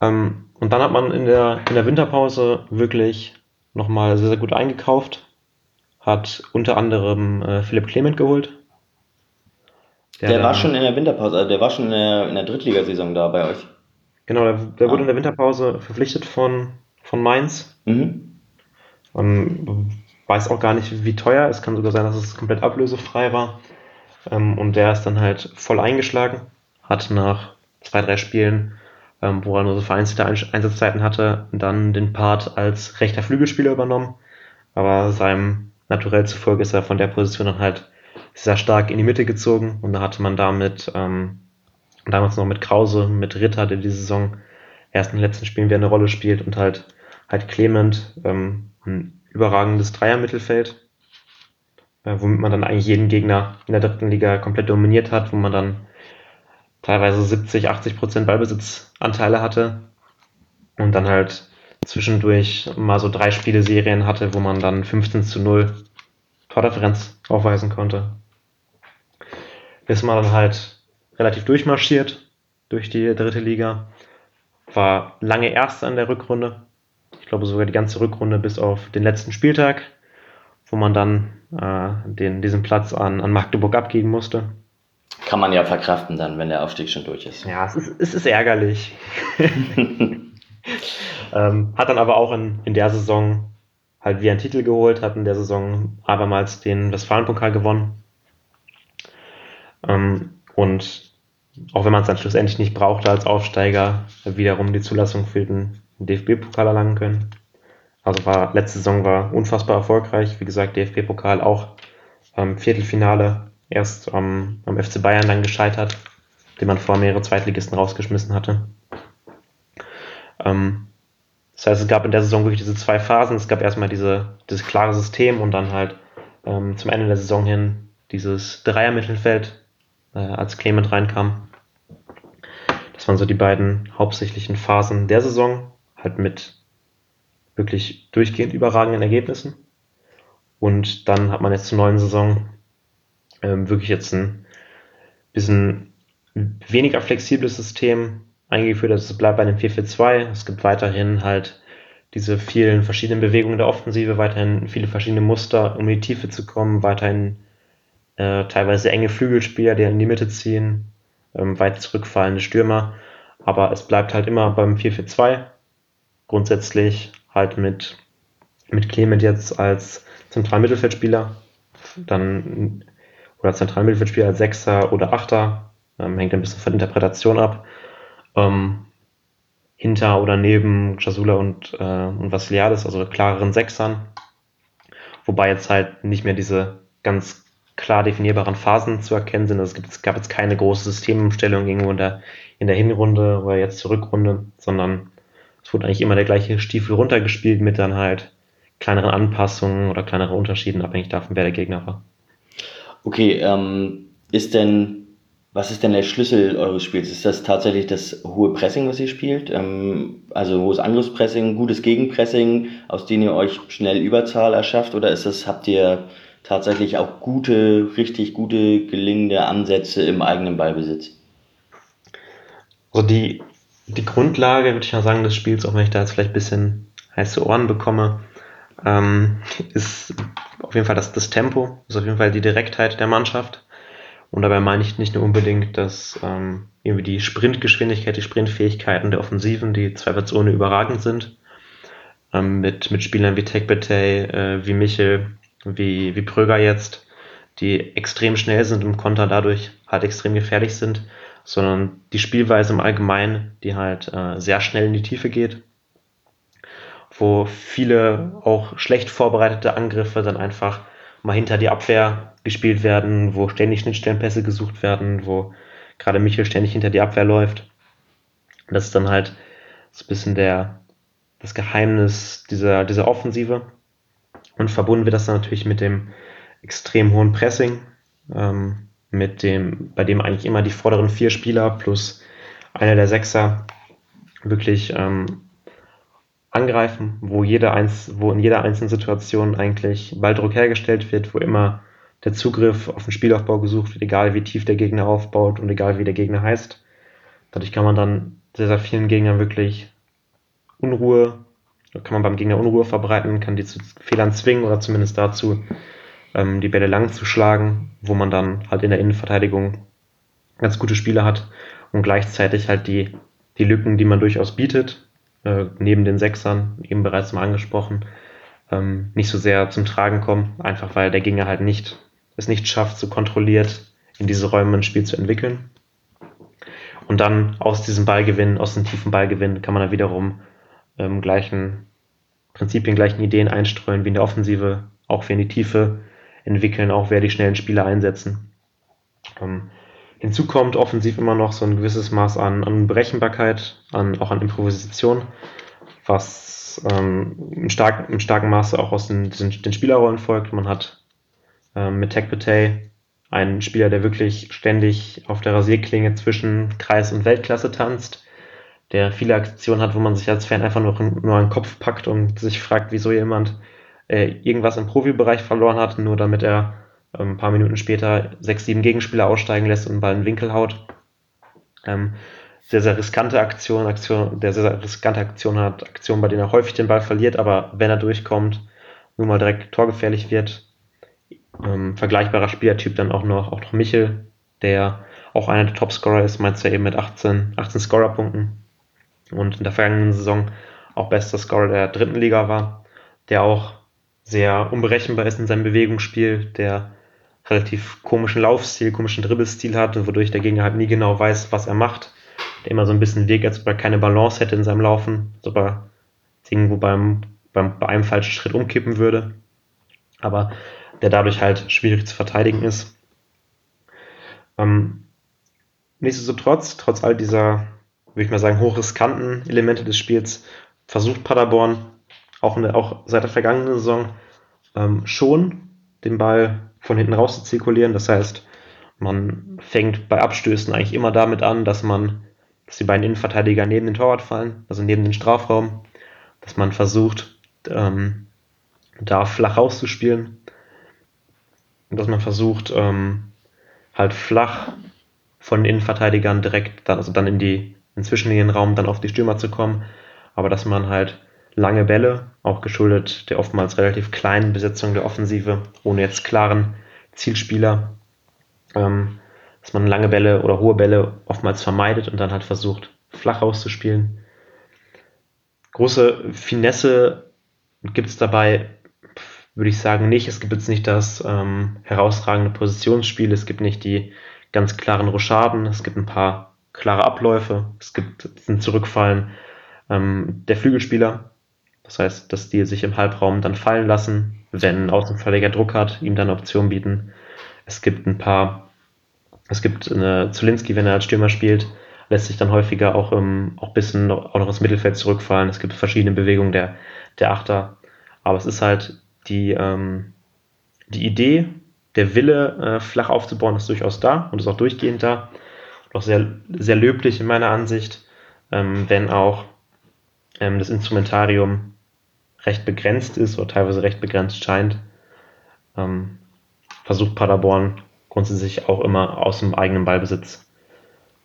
Ähm, und dann hat man in der, in der Winterpause wirklich nochmal sehr, sehr gut eingekauft. Hat unter anderem äh, Philipp Clement geholt. Der, der war schon in der Winterpause, also der war schon in der, in der Drittligasaison da bei euch. Genau, der, der ah. wurde in der Winterpause verpflichtet von, von Mainz. Mhm. Ähm, weiß auch gar nicht, wie teuer. Es kann sogar sein, dass es komplett ablösefrei war. Ähm, und der ist dann halt voll eingeschlagen. Hat nach zwei, drei Spielen, ähm, wo er nur so vereinzelte Einsatzzeiten hatte, dann den Part als rechter Flügelspieler übernommen. Aber seinem Naturell zufolge ist er von der Position dann halt sehr stark in die Mitte gezogen. Und da hatte man damit ähm, damals noch mit Krause, mit Ritter, der die Saison erst in den letzten Spielen wieder eine Rolle spielt und halt halt Clement, ähm, ein überragendes Dreiermittelfeld, äh, womit man dann eigentlich jeden Gegner in der dritten Liga komplett dominiert hat, wo man dann teilweise 70, 80 Prozent Ballbesitzanteile hatte und dann halt zwischendurch mal so drei Spiele-Serien hatte, wo man dann 15 zu 0 Tordifferenz aufweisen konnte. Ist man dann halt relativ durchmarschiert durch die dritte Liga, war lange Erster in der Rückrunde, ich glaube sogar die ganze Rückrunde bis auf den letzten Spieltag, wo man dann äh, den, diesen Platz an, an Magdeburg abgeben musste. Kann man ja verkraften dann, wenn der Aufstieg schon durch ist. Ja, es ist, es ist ärgerlich. ähm, hat dann aber auch in, in der Saison halt wie einen Titel geholt, hat in der Saison abermals den Westfalenpokal gewonnen. Ähm, und auch wenn man es dann schlussendlich nicht brauchte als Aufsteiger, wiederum die Zulassung für den DFB-Pokal erlangen können. Also war letzte Saison war unfassbar erfolgreich. Wie gesagt, DFB-Pokal auch ähm, Viertelfinale erst ähm, am FC Bayern dann gescheitert, den man vor mehrere Zweitligisten rausgeschmissen hatte. Ähm, das heißt, es gab in der Saison wirklich diese zwei Phasen. Es gab erstmal diese, dieses klare System und dann halt ähm, zum Ende der Saison hin dieses Dreier-Mittelfeld, äh, als Clement reinkam. Das waren so die beiden hauptsächlichen Phasen der Saison halt mit wirklich durchgehend überragenden Ergebnissen. Und dann hat man jetzt zur neuen Saison ähm, wirklich jetzt ein bisschen weniger flexibles System eingeführt. Also es bleibt bei dem 4-4-2. Es gibt weiterhin halt diese vielen verschiedenen Bewegungen der Offensive, weiterhin viele verschiedene Muster, um in die Tiefe zu kommen, weiterhin äh, teilweise enge Flügelspieler, die in die Mitte ziehen, ähm, weit zurückfallende Stürmer. Aber es bleibt halt immer beim 4-4-2 grundsätzlich halt mit, mit Clement jetzt als Zentralmittelfeldspieler, dann oder Zentralmittelfeldspieler als Sechser oder Achter, ähm, hängt ein bisschen von Interpretation ab. Ähm, hinter oder neben Chasula und, äh, und Vasiliadis, also klareren Sechsern. Wobei jetzt halt nicht mehr diese ganz klar definierbaren Phasen zu erkennen sind. Also es, gibt, gab jetzt keine große Systemumstellung irgendwo in der, in der Hinrunde oder jetzt zur Rückrunde, sondern es wurde eigentlich immer der gleiche Stiefel runtergespielt mit dann halt kleineren Anpassungen oder kleineren Unterschieden, abhängig davon, wer der Gegner war. Okay, ähm, ist denn, was ist denn der Schlüssel eures Spiels? Ist das tatsächlich das hohe Pressing, was ihr spielt? Ähm, also hohes Angriffspressing, gutes Gegenpressing, aus dem ihr euch schnell Überzahl erschafft? Oder ist das, habt ihr tatsächlich auch gute, richtig gute, gelingende Ansätze im eigenen Ballbesitz? Also die die Grundlage, würde ich mal sagen, des Spiels, auch wenn ich da jetzt vielleicht ein bisschen heiße Ohren bekomme, ähm, ist auf jeden Fall das, das Tempo, ist auf jeden Fall die Direktheit der Mannschaft. Und dabei meine ich nicht nur unbedingt, dass ähm, irgendwie die Sprintgeschwindigkeit, die Sprintfähigkeiten der Offensiven, die zweifelsohne überragend sind, ähm, mit, mit Spielern wie Tekbetey, äh, wie Michel, wie, wie Pröger jetzt, die extrem schnell sind im Konter dadurch halt extrem gefährlich sind, sondern die Spielweise im Allgemeinen, die halt äh, sehr schnell in die Tiefe geht, wo viele auch schlecht vorbereitete Angriffe dann einfach mal hinter die Abwehr gespielt werden, wo ständig Schnittstellenpässe gesucht werden, wo gerade Michel ständig hinter die Abwehr läuft. Das ist dann halt so ein bisschen der, das Geheimnis dieser, dieser Offensive. Und verbunden wird das dann natürlich mit dem extrem hohen Pressing, ähm, mit dem, bei dem eigentlich immer die vorderen vier Spieler plus einer der Sechser wirklich ähm, angreifen, wo jede eins, wo in jeder einzelnen Situation eigentlich Balldruck hergestellt wird, wo immer der Zugriff auf den Spielaufbau gesucht wird, egal wie tief der Gegner aufbaut und egal wie der Gegner heißt. Dadurch kann man dann sehr, sehr vielen Gegnern wirklich Unruhe, kann man beim Gegner Unruhe verbreiten, kann die zu Fehlern zwingen oder zumindest dazu ähm, die Bälle lang zu schlagen, wo man dann halt in der Innenverteidigung ganz gute Spiele hat und gleichzeitig halt die, die Lücken, die man durchaus bietet, äh, neben den Sechsern, eben bereits mal angesprochen, ähm, nicht so sehr zum Tragen kommen, einfach weil der Gegner halt nicht es nicht schafft, so kontrolliert in diese Räume ein Spiel zu entwickeln. Und dann aus diesem Ballgewinn, aus dem tiefen Ballgewinn, kann man dann wiederum ähm, gleichen Prinzipien, gleichen Ideen einstreuen wie in der Offensive, auch wir in die Tiefe entwickeln, auch wer die schnellen Spieler einsetzen. Ähm, hinzu kommt offensiv immer noch so ein gewisses Maß an, an Berechenbarkeit, an, auch an Improvisation, was ähm, in, stark, in starkem Maße auch aus den, den, den Spielerrollen folgt. Man hat ähm, mit Tech Petay ein Spieler, der wirklich ständig auf der Rasierklinge zwischen Kreis und Weltklasse tanzt, der viele Aktionen hat, wo man sich als Fan einfach nur, nur einen Kopf packt und sich fragt, wieso jemand äh, irgendwas im Profibereich verloren hat, nur damit er äh, ein paar Minuten später sechs, sieben Gegenspieler aussteigen lässt und einen Ball in den Winkel haut. Ähm, sehr, sehr riskante Aktion, Aktion, der sehr, sehr riskante Aktion hat, Aktion, bei denen er häufig den Ball verliert, aber wenn er durchkommt, nun mal direkt torgefährlich wird. Ähm, vergleichbarer Spielertyp dann auch noch, auch noch Michel, der auch einer der Topscorer ist, meinst du ja eben mit 18, 18 Scorerpunkten und in der vergangenen Saison auch bester Scorer der dritten Liga war, der auch sehr unberechenbar ist in seinem Bewegungsspiel, der relativ komischen Laufstil, komischen Dribbelstil hat wodurch der Gegner halt nie genau weiß, was er macht, der immer so ein bisschen wirkt, als ob er keine Balance hätte in seinem Laufen, als ob er irgendwo beim, beim, bei einem falschen Schritt umkippen würde. Aber der dadurch halt schwierig zu verteidigen ist. Ähm, nichtsdestotrotz, trotz all dieser, würde ich mal sagen, hochriskanten Elemente des Spiels, versucht Paderborn auch, der, auch seit der vergangenen Saison ähm, schon den Ball von hinten raus zu zirkulieren. Das heißt, man fängt bei Abstößen eigentlich immer damit an, dass man, dass die beiden Innenverteidiger neben den Torwart fallen, also neben den Strafraum, dass man versucht, ähm, da flach rauszuspielen dass man versucht, ähm, halt flach von den Innenverteidigern direkt dann, also dann in die inzwischen in den Raum dann auf die Stürmer zu kommen, aber dass man halt lange Bälle, auch geschuldet der oftmals relativ kleinen Besetzung der Offensive, ohne jetzt klaren Zielspieler, ähm, dass man lange Bälle oder hohe Bälle oftmals vermeidet und dann halt versucht, flach auszuspielen. Große Finesse gibt es dabei würde ich sagen, nicht. Es gibt jetzt nicht das ähm, herausragende Positionsspiel, es gibt nicht die ganz klaren Rochaden, es gibt ein paar klare Abläufe, es gibt ein Zurückfallen ähm, der Flügelspieler. Das heißt, dass die sich im Halbraum dann fallen lassen, wenn Außenverteidiger Druck hat, ihm dann Option bieten. Es gibt ein paar, es gibt eine Zulinski, wenn er als Stürmer spielt, lässt sich dann häufiger auch, im, auch bisschen auch noch ins Mittelfeld zurückfallen. Es gibt verschiedene Bewegungen der, der Achter. Aber es ist halt die, ähm, die Idee, der Wille, äh, flach aufzubauen, ist durchaus da und ist auch durchgehend da. Auch sehr, sehr löblich in meiner Ansicht, ähm, wenn auch ähm, das Instrumentarium recht begrenzt ist oder teilweise recht begrenzt scheint, ähm, versucht Paderborn grundsätzlich auch immer aus dem eigenen Ballbesitz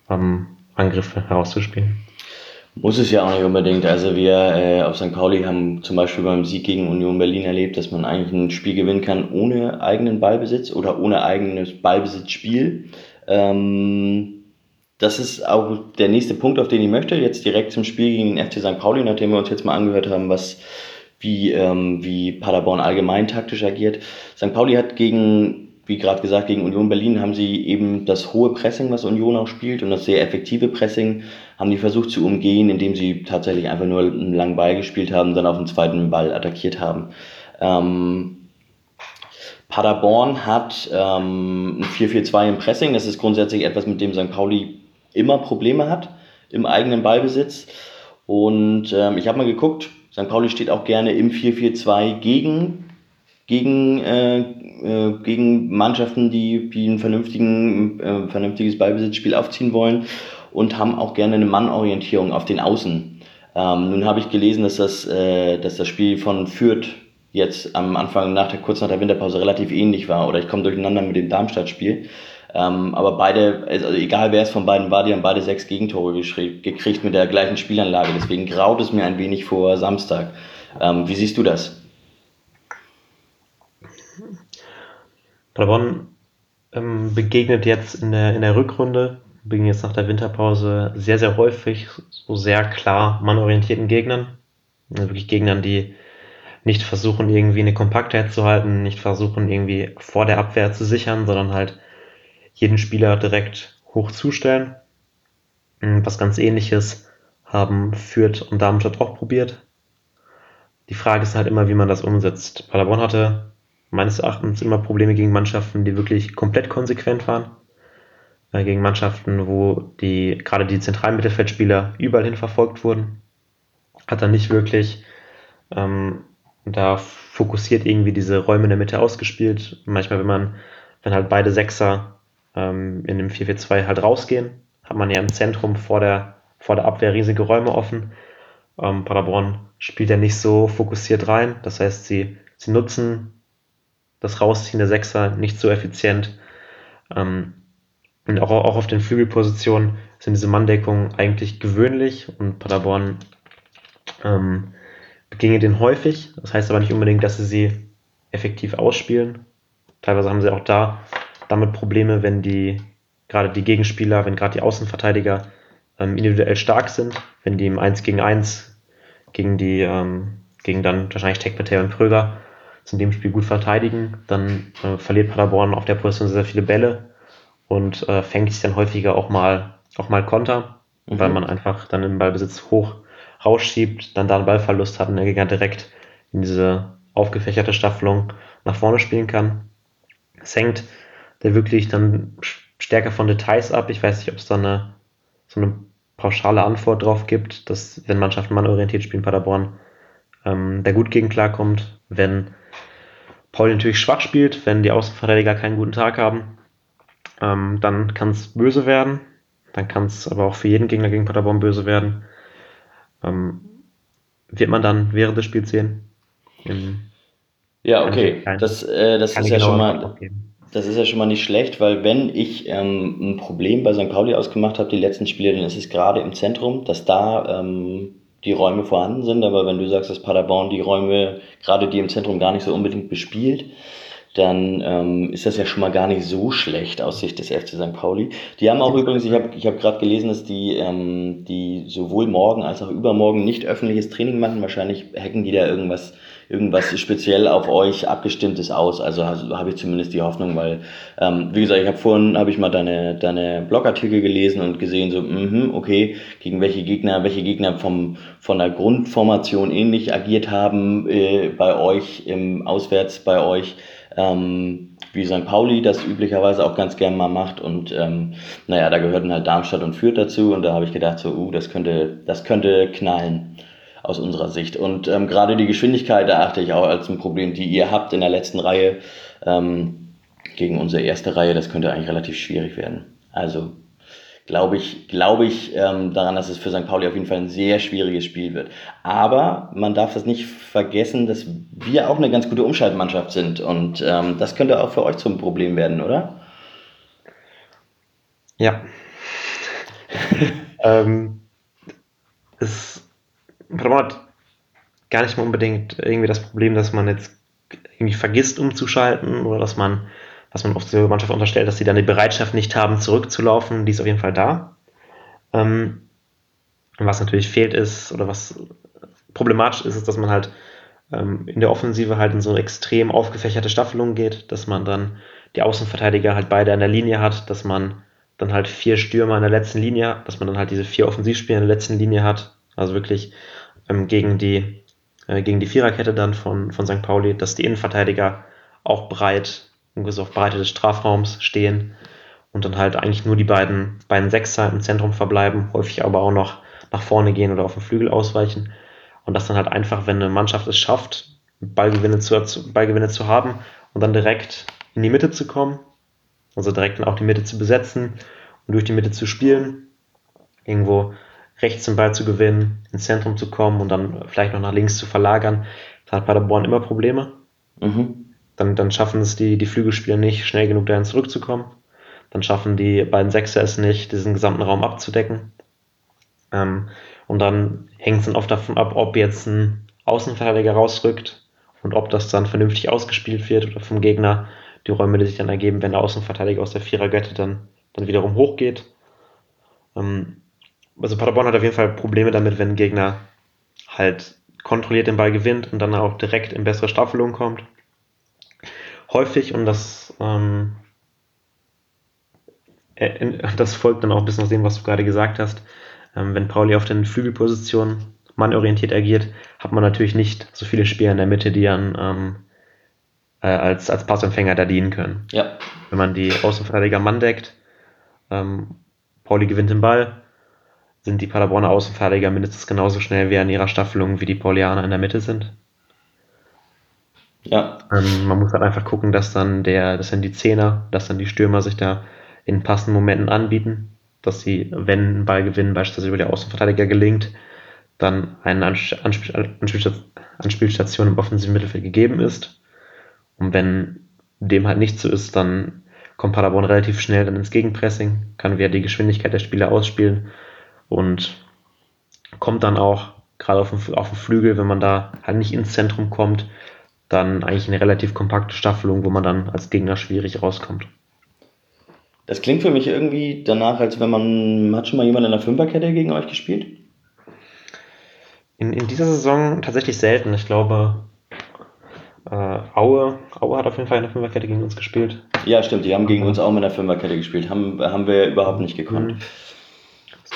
ähm, Angriffe herauszuspielen. Muss es ja auch nicht unbedingt. Also wir äh, auf St. Pauli haben zum Beispiel beim Sieg gegen Union Berlin erlebt, dass man eigentlich ein Spiel gewinnen kann ohne eigenen Ballbesitz oder ohne eigenes Ballbesitzspiel. Ähm, das ist auch der nächste Punkt, auf den ich möchte. Jetzt direkt zum Spiel gegen den FC St. Pauli, nachdem wir uns jetzt mal angehört haben, was wie, ähm, wie Paderborn allgemein taktisch agiert. St. Pauli hat gegen wie gerade gesagt, gegen Union Berlin haben sie eben das hohe Pressing, was Union auch spielt, und das sehr effektive Pressing haben die versucht zu umgehen, indem sie tatsächlich einfach nur einen langen Ball gespielt haben, dann auf den zweiten Ball attackiert haben. Ähm, Paderborn hat ähm, ein 4-4-2 im Pressing. Das ist grundsätzlich etwas, mit dem St. Pauli immer Probleme hat im eigenen Ballbesitz. Und ähm, ich habe mal geguckt, St. Pauli steht auch gerne im 4-4-2 gegen gegen, äh, äh, gegen Mannschaften, die, die ein vernünftigen, äh, vernünftiges Ballbesitzspiel aufziehen wollen und haben auch gerne eine Mannorientierung auf den Außen. Ähm, nun habe ich gelesen, dass das, äh, dass das Spiel von Fürth jetzt am Anfang, nach der, kurz nach der Winterpause relativ ähnlich war. Oder ich komme durcheinander mit dem Darmstadt-Spiel. Ähm, aber beide, also egal wer es von beiden war, die haben beide sechs Gegentore gekriegt mit der gleichen Spielanlage. Deswegen graut es mir ein wenig vor Samstag. Ähm, wie siehst du das? Paderborn ähm, begegnet jetzt in der, in der Rückrunde begegnen jetzt nach der Winterpause sehr, sehr häufig so sehr klar mannorientierten Gegnern. Also wirklich Gegnern, die nicht versuchen, irgendwie eine Kompaktheit zu halten, nicht versuchen, irgendwie vor der Abwehr zu sichern, sondern halt jeden Spieler direkt hoch zustellen. Was ganz ähnliches haben Fürth und Darmstadt auch probiert. Die Frage ist halt immer, wie man das umsetzt. Paderborn hatte meines Erachtens immer Probleme gegen Mannschaften, die wirklich komplett konsequent waren. Äh, gegen Mannschaften, wo die, gerade die zentralen Mittelfeldspieler überall hin verfolgt wurden. Hat er nicht wirklich ähm, da fokussiert irgendwie diese Räume in der Mitte ausgespielt. Manchmal, wenn man, wenn halt beide Sechser ähm, in dem 4-4-2 halt rausgehen, hat man ja im Zentrum vor der, vor der Abwehr riesige Räume offen. Ähm, Paderborn spielt ja nicht so fokussiert rein. Das heißt, sie, sie nutzen das Rausziehen der Sechser nicht so effizient. Ähm, und auch, auch auf den Flügelpositionen sind diese Manndeckungen eigentlich gewöhnlich und Paderborn ähm, beginge den häufig. Das heißt aber nicht unbedingt, dass sie sie effektiv ausspielen. Teilweise haben sie auch da damit Probleme, wenn die gerade die Gegenspieler, wenn gerade die Außenverteidiger ähm, individuell stark sind, wenn die im 1 gegen 1 gegen die, ähm, gegen dann wahrscheinlich Tekpeter und Pröger in dem Spiel gut verteidigen, dann äh, verliert Paderborn auf der Position sehr viele Bälle und äh, fängt sich dann häufiger auch mal, auch mal Konter, mhm. weil man einfach dann im Ballbesitz hoch rausschiebt, dann da einen Ballverlust hat und der Gegner direkt in diese aufgefächerte Staffelung nach vorne spielen kann. Es hängt der wirklich dann stärker von Details ab. Ich weiß nicht, ob es da eine, so eine pauschale Antwort drauf gibt, dass wenn Mannschaften mannorientiert spielen, Paderborn ähm, der gut gegen klarkommt. Wenn Paul natürlich schwach spielt, wenn die Außenverteidiger keinen guten Tag haben, ähm, dann kann es böse werden. Dann kann es aber auch für jeden Gegner gegen Paderborn böse werden. Ähm, wird man dann während des Spiels sehen. Im, ja, okay. Kein, das, äh, das ist ja schon mal. Das ist ja schon mal nicht schlecht, weil wenn ich ähm, ein Problem bei St. Pauli ausgemacht habe, die letzten Spiele, dann ist es gerade im Zentrum, dass da ähm, die Räume vorhanden sind. Aber wenn du sagst, dass Paderborn die Räume, gerade die im Zentrum, gar nicht so unbedingt bespielt, dann ähm, ist das ja schon mal gar nicht so schlecht aus Sicht des FC St. Pauli. Die haben auch übrigens, ich habe ich hab gerade gelesen, dass die, ähm, die sowohl morgen als auch übermorgen nicht öffentliches Training machen. Wahrscheinlich hacken die da irgendwas, irgendwas speziell auf euch abgestimmtes aus. Also habe ich zumindest die Hoffnung, weil, ähm, wie gesagt, ich habe vorhin habe ich mal deine, deine Blogartikel gelesen und gesehen, so, mh, okay, gegen welche Gegner, welche Gegner vom, von der Grundformation ähnlich agiert haben äh, bei euch, im Auswärts bei euch ähm, wie St. Pauli das üblicherweise auch ganz gern mal macht. Und ähm, naja, da gehörten halt Darmstadt und Fürth dazu. Und da habe ich gedacht, so, uh, das könnte, das könnte knallen aus unserer Sicht. Und ähm, gerade die Geschwindigkeit erachte ich auch als ein Problem, die ihr habt in der letzten Reihe ähm, gegen unsere erste Reihe. Das könnte eigentlich relativ schwierig werden. Also glaube ich, glaube ich ähm, daran, dass es für St. Pauli auf jeden Fall ein sehr schwieriges Spiel wird. Aber man darf das nicht vergessen, dass wir auch eine ganz gute Umschaltmannschaft sind und ähm, das könnte auch für euch zum Problem werden, oder? Ja. ähm, es hat gar nicht mal unbedingt irgendwie das Problem, dass man jetzt irgendwie vergisst umzuschalten oder dass man was man oft der Mannschaft unterstellt, dass sie dann die Bereitschaft nicht haben, zurückzulaufen, die ist auf jeden Fall da. Ähm, was natürlich fehlt ist, oder was problematisch ist, ist, dass man halt ähm, in der Offensive halt in so extrem aufgefächerte Staffelungen geht, dass man dann die Außenverteidiger halt beide an der Linie hat, dass man dann halt vier Stürmer in der letzten Linie, dass man dann halt diese vier Offensivspieler in der letzten Linie hat, also wirklich ähm, gegen die äh, gegen die Viererkette dann von, von St. Pauli, dass die Innenverteidiger auch breit ungefähr auf Breite des Strafraums stehen und dann halt eigentlich nur die beiden, beiden Sechser im Zentrum verbleiben, häufig aber auch noch nach vorne gehen oder auf den Flügel ausweichen. Und das dann halt einfach, wenn eine Mannschaft es schafft, Ballgewinne zu, Ballgewinne zu haben und dann direkt in die Mitte zu kommen, also direkt dann auch die Mitte zu besetzen und durch die Mitte zu spielen, irgendwo rechts den Ball zu gewinnen, ins Zentrum zu kommen und dann vielleicht noch nach links zu verlagern, da hat Paderborn immer Probleme. Mhm dann, dann schaffen es die, die Flügelspieler nicht, schnell genug dahin zurückzukommen. Dann schaffen die beiden Sechser es nicht, diesen gesamten Raum abzudecken. Ähm, und dann hängt es dann oft davon ab, ob jetzt ein Außenverteidiger rausrückt und ob das dann vernünftig ausgespielt wird oder vom Gegner die Räume, die sich dann ergeben, wenn der Außenverteidiger aus der Vierergötte dann, dann wiederum hochgeht. Ähm, also Paderborn hat auf jeden Fall Probleme damit, wenn ein Gegner halt kontrolliert den Ball gewinnt und dann auch direkt in bessere Staffelung kommt. Häufig, und das, ähm, äh, das folgt dann auch ein bisschen aus dem, was du gerade gesagt hast, ähm, wenn Pauli auf den Flügelpositionen mannorientiert agiert, hat man natürlich nicht so viele Spieler in der Mitte, die dann ähm, äh, als, als Passempfänger da dienen können. Ja. Wenn man die Außenverteidiger Mann deckt, ähm, Pauli gewinnt den Ball, sind die Paderborner Außenverteidiger mindestens genauso schnell wie an ihrer Staffelung, wie die Paulianer in der Mitte sind. Ja. Ähm, man muss halt einfach gucken, dass dann der, dass dann die Zehner, dass dann die Stürmer sich da in passenden Momenten anbieten, dass sie, wenn ein Ballgewinn beispielsweise über die Außenverteidiger gelingt, dann eine Anspielstation im offensiven Mittelfeld gegeben ist. Und wenn dem halt nicht so ist, dann kommt Paderborn relativ schnell dann ins Gegenpressing, kann wieder die Geschwindigkeit der Spieler ausspielen und kommt dann auch gerade auf dem, auf dem Flügel, wenn man da halt nicht ins Zentrum kommt, dann eigentlich eine relativ kompakte Staffelung, wo man dann als Gegner schwierig rauskommt. Das klingt für mich irgendwie danach, als wenn man. Hat schon mal jemand in der Fünferkette gegen euch gespielt? In, in dieser Saison tatsächlich selten. Ich glaube, äh, Aue, Aue hat auf jeden Fall in der Fünferkette gegen uns gespielt. Ja, stimmt. Die haben gegen uns auch mit der Fünferkette gespielt. Haben, haben wir überhaupt nicht gekonnt. Mhm.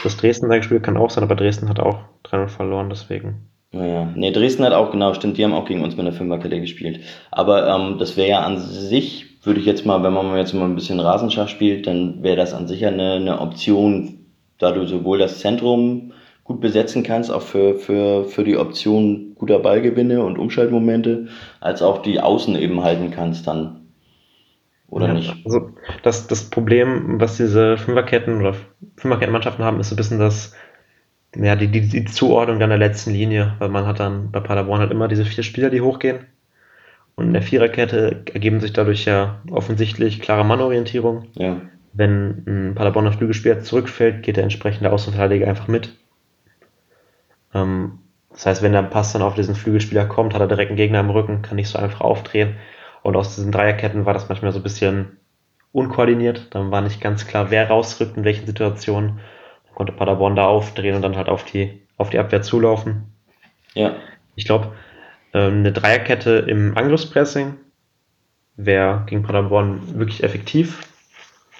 Das Dresden da gespielt kann auch sein, aber Dresden hat auch 3-0 verloren, deswegen. Naja, nee, Dresden hat auch, genau, stimmt, die haben auch gegen uns mit der Fünferkette gespielt. Aber ähm, das wäre ja an sich, würde ich jetzt mal, wenn man jetzt mal ein bisschen Rasenschach spielt, dann wäre das an sich ja eine, eine Option, da du sowohl das Zentrum gut besetzen kannst, auch für, für, für die Option guter Ballgewinne und Umschaltmomente, als auch die Außen eben halten kannst dann. Oder ja, nicht? Also das, das Problem, was diese Fünferketten oder Fünferkettenmannschaften haben, ist so ein bisschen das, ja, die, die, die Zuordnung dann der letzten Linie, weil man hat dann bei Paderborn halt immer diese vier Spieler, die hochgehen. Und in der Viererkette ergeben sich dadurch ja offensichtlich klare Mannorientierung. Ja. Wenn ein Paderborner Flügelspieler zurückfällt, geht der entsprechende Außenverteidiger einfach mit. Ähm, das heißt, wenn der Pass dann auf diesen Flügelspieler kommt, hat er direkt einen Gegner im Rücken, kann nicht so einfach aufdrehen. Und aus diesen Dreierketten war das manchmal so ein bisschen unkoordiniert. Dann war nicht ganz klar, wer rausrückt in welchen Situationen. Dann konnte Paderborn da aufdrehen und dann halt auf die, auf die Abwehr zulaufen. Ja. Ich glaube, ähm, eine Dreierkette im Angriffspressing wäre gegen Paderborn wirklich effektiv.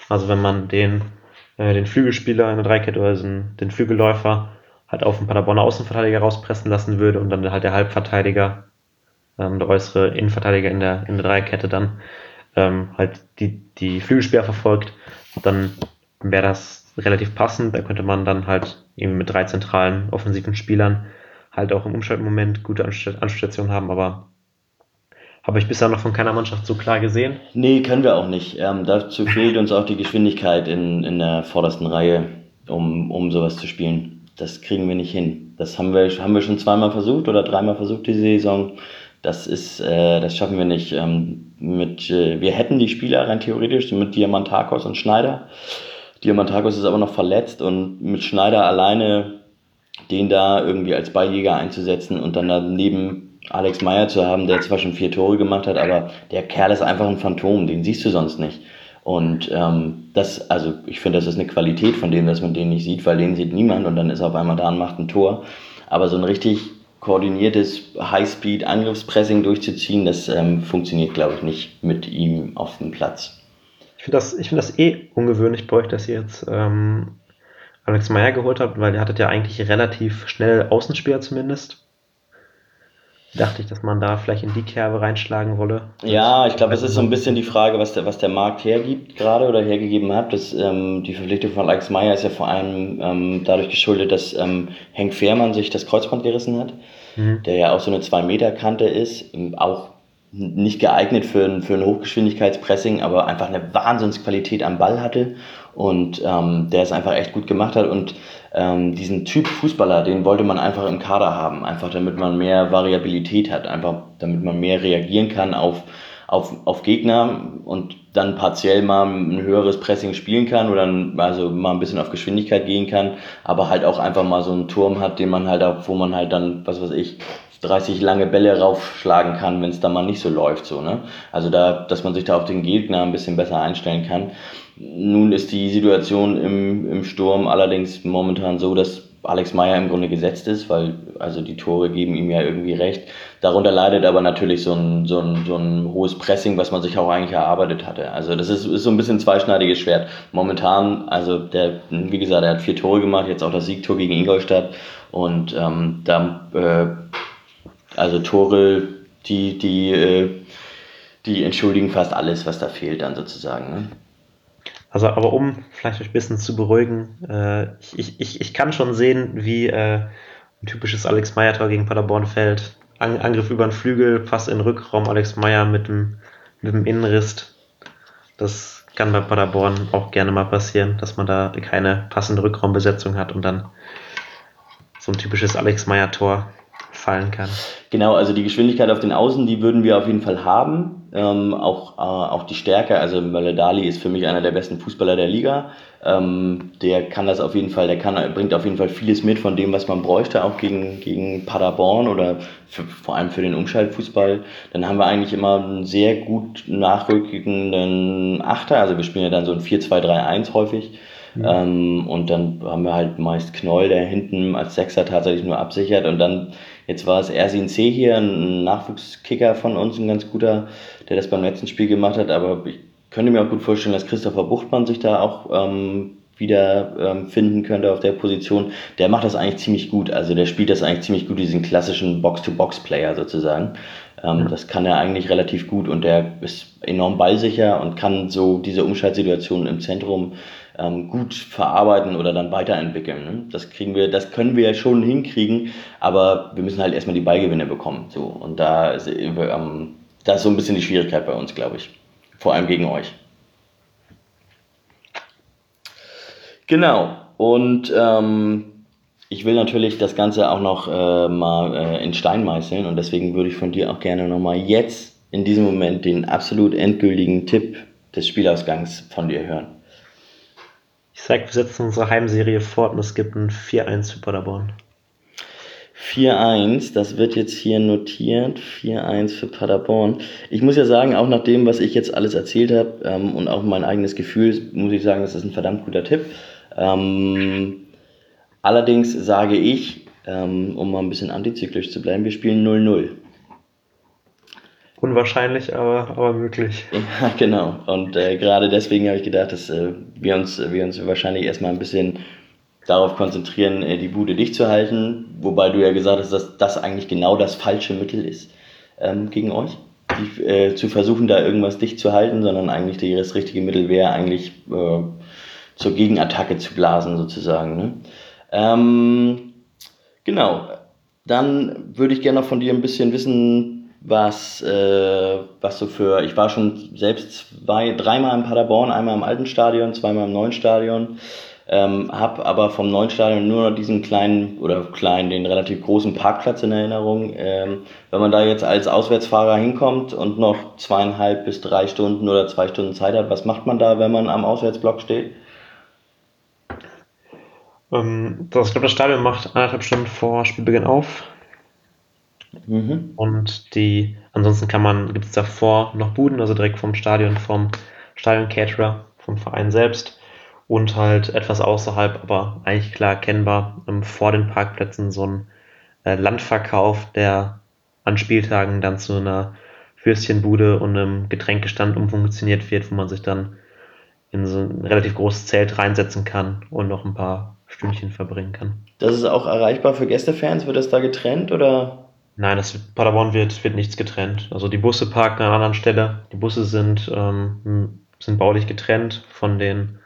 Also wenn man den, äh, den Flügelspieler in der Dreierkette oder den Flügelläufer halt auf den Paderborner Außenverteidiger rauspressen lassen würde und dann halt der Halbverteidiger, ähm, der äußere Innenverteidiger in der, in der Dreierkette dann ähm, halt die, die Flügelspieler verfolgt, dann wäre das relativ passend. Da könnte man dann halt eben mit drei zentralen offensiven Spielern halt auch im Umschaltmoment gute Anstationen haben, aber habe ich bisher noch von keiner Mannschaft so klar gesehen. Nee, können wir auch nicht. Ähm, dazu fehlt uns auch die Geschwindigkeit in, in der vordersten Reihe, um, um sowas zu spielen das kriegen wir nicht hin. Das haben wir, haben wir schon zweimal versucht oder dreimal versucht diese Saison. Das ist, äh, das schaffen wir nicht. Ähm, mit, äh, wir hätten die Spieler rein theoretisch mit Diamantakos und Schneider. Diamantakos ist aber noch verletzt und mit Schneider alleine den da irgendwie als Balljäger einzusetzen und dann daneben Alex Meyer zu haben, der zwar schon vier Tore gemacht hat, aber der Kerl ist einfach ein Phantom, den siehst du sonst nicht. Und ähm, das, also ich finde, das ist eine Qualität von dem, dass man den nicht sieht, weil den sieht niemand und dann ist er auf einmal da und macht ein Tor. Aber so ein richtig koordiniertes High-Speed-Angriffspressing durchzuziehen, das ähm, funktioniert, glaube ich, nicht mit ihm auf dem Platz. Ich finde das, find das eh ungewöhnlich bei euch, dass ihr jetzt ähm, Alex Meyer geholt habt, weil ihr hattet ja eigentlich relativ schnell Außenspieler zumindest dachte ich, dass man da vielleicht in die Kerbe reinschlagen wolle. Ja, ich glaube, es ist so ein bisschen die Frage, was der, was der Markt hergibt gerade oder hergegeben hat. Das, ähm, die Verpflichtung von Alex Meyer ist ja vor allem ähm, dadurch geschuldet, dass ähm, Henk Fehrmann sich das Kreuzband gerissen hat, mhm. der ja auch so eine 2-Meter-Kante ist, auch nicht geeignet für ein, für ein Hochgeschwindigkeitspressing, aber einfach eine Wahnsinnsqualität am Ball hatte und ähm, der es einfach echt gut gemacht hat und ähm, diesen Typ Fußballer, den wollte man einfach im Kader haben, einfach damit man mehr Variabilität hat, einfach damit man mehr reagieren kann auf, auf, auf Gegner und dann partiell mal ein höheres Pressing spielen kann oder also mal ein bisschen auf Geschwindigkeit gehen kann, aber halt auch einfach mal so einen Turm hat, den man halt wo man halt dann, was weiß ich, 30 lange Bälle raufschlagen kann, wenn es da mal nicht so läuft. So, ne? Also da, dass man sich da auf den Gegner ein bisschen besser einstellen kann. Nun ist die Situation im, im Sturm allerdings momentan so, dass Alex Meyer im Grunde gesetzt ist, weil also die Tore geben ihm ja irgendwie recht. Darunter leidet aber natürlich so ein, so ein, so ein hohes Pressing, was man sich auch eigentlich erarbeitet hatte. Also das ist, ist so ein bisschen zweischneidiges Schwert. Momentan, also der, wie gesagt, er hat vier Tore gemacht, jetzt auch das Siegtor gegen Ingolstadt und ähm, da äh, also Tore, die, die, äh, die entschuldigen fast alles, was da fehlt dann sozusagen. Ne? Also, aber um vielleicht ein bisschen zu beruhigen, äh, ich, ich, ich kann schon sehen, wie äh, ein typisches Alex Meyer-Tor gegen Paderborn fällt. An, Angriff über den Flügel, Pass in den Rückraum, Alex Meyer mit dem, mit dem Innenriss. Das kann bei Paderborn auch gerne mal passieren, dass man da keine passende Rückraumbesetzung hat und dann so ein typisches Alex Meyer-Tor fallen kann. Genau, also die Geschwindigkeit auf den Außen, die würden wir auf jeden Fall haben. Ähm, auch, äh, auch die Stärke, also Maledali ist für mich einer der besten Fußballer der Liga. Ähm, der kann das auf jeden Fall, der kann, bringt auf jeden Fall vieles mit von dem, was man bräuchte, auch gegen, gegen Paderborn oder für, vor allem für den Umschaltfußball. Dann haben wir eigentlich immer einen sehr gut nachrückenden Achter, also wir spielen ja dann so ein 4-2-3-1 häufig. Mhm. Ähm, und dann haben wir halt meist Knoll, der hinten als Sechser tatsächlich nur absichert. Und dann, jetzt war es Ersin C hier, ein Nachwuchskicker von uns, ein ganz guter, der das beim letzten Spiel gemacht hat. Aber ich könnte mir auch gut vorstellen, dass Christopher Buchtmann sich da auch ähm, wieder ähm, finden könnte auf der Position. Der macht das eigentlich ziemlich gut. Also der spielt das eigentlich ziemlich gut, diesen klassischen Box-to-Box-Player sozusagen. Ähm, ja. Das kann er eigentlich relativ gut und der ist enorm ballsicher und kann so diese Umschaltsituationen im Zentrum ähm, gut verarbeiten oder dann weiterentwickeln. Ne? Das kriegen wir, das können wir ja schon hinkriegen, aber wir müssen halt erstmal die Ballgewinne bekommen. So. Und da ist, ähm, da ist so ein bisschen die Schwierigkeit bei uns, glaube ich. Vor allem gegen euch. Genau. Und ähm, ich will natürlich das Ganze auch noch äh, mal äh, in Stein meißeln und deswegen würde ich von dir auch gerne nochmal jetzt in diesem Moment den absolut endgültigen Tipp des Spielausgangs von dir hören. Ich sag, wir setzen unsere Heimserie fort und es gibt ein 4-1 für Paderborn. 4-1, das wird jetzt hier notiert. 4-1 für Paderborn. Ich muss ja sagen, auch nach dem, was ich jetzt alles erzählt habe ähm, und auch mein eigenes Gefühl, muss ich sagen, das ist ein verdammt guter Tipp. Ähm, allerdings sage ich, ähm, um mal ein bisschen antizyklisch zu bleiben, wir spielen 0-0. Unwahrscheinlich, aber, aber möglich. Ja, genau. Und äh, gerade deswegen habe ich gedacht, dass äh, wir, uns, wir uns wahrscheinlich erstmal ein bisschen darauf konzentrieren, äh, die Bude dicht zu halten. Wobei du ja gesagt hast, dass das eigentlich genau das falsche Mittel ist ähm, gegen euch. Die, äh, zu versuchen, da irgendwas dicht zu halten, sondern eigentlich das richtige Mittel wäre, eigentlich äh, zur Gegenattacke zu blasen, sozusagen. Ne? Ähm, genau. Dann würde ich gerne noch von dir ein bisschen wissen, was, äh, was so für, ich war schon selbst zwei, dreimal im Paderborn, einmal im alten Stadion, zweimal im neuen Stadion, ähm, habe aber vom neuen Stadion nur noch diesen kleinen, oder kleinen, den relativ großen Parkplatz in Erinnerung. Ähm, wenn man da jetzt als Auswärtsfahrer hinkommt und noch zweieinhalb bis drei Stunden oder zwei Stunden Zeit hat, was macht man da, wenn man am Auswärtsblock steht? Ähm, das, ich glaube, das Stadion macht eineinhalb Stunden vor Spielbeginn auf. Mhm. Und die, ansonsten kann man, gibt es davor noch Buden, also direkt vom Stadion, vom Stadion-Caterer, vom Verein selbst und halt etwas außerhalb, aber eigentlich klar erkennbar, ähm, vor den Parkplätzen so ein äh, Landverkauf, der an Spieltagen dann zu einer Würstchenbude und einem Getränkestand umfunktioniert wird, wo man sich dann in so ein relativ großes Zelt reinsetzen kann und noch ein paar Stündchen verbringen kann. Das ist auch erreichbar für Gästefans? Wird das da getrennt oder? Nein, das Paderborn wird, wird nichts getrennt. Also die Busse parken an einer anderen Stelle. Die Busse sind, ähm, sind baulich getrennt von den,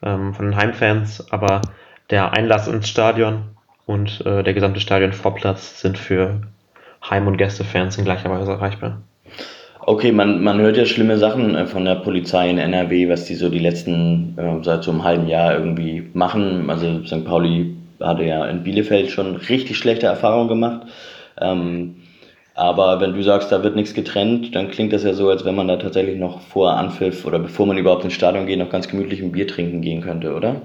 ähm, von den Heimfans, aber der Einlass ins Stadion und äh, der gesamte Stadionvorplatz sind für Heim- und Gästefans in gleicher Weise erreichbar. Okay, man, man hört ja schlimme Sachen äh, von der Polizei in NRW, was die so die letzten, äh, seit so einem halben Jahr irgendwie machen. Also St. Pauli hatte ja in Bielefeld schon richtig schlechte Erfahrungen gemacht. Ähm, aber wenn du sagst, da wird nichts getrennt, dann klingt das ja so, als wenn man da tatsächlich noch vor Anpfiff oder bevor man überhaupt ins Stadion geht, noch ganz gemütlich ein Bier trinken gehen könnte, oder?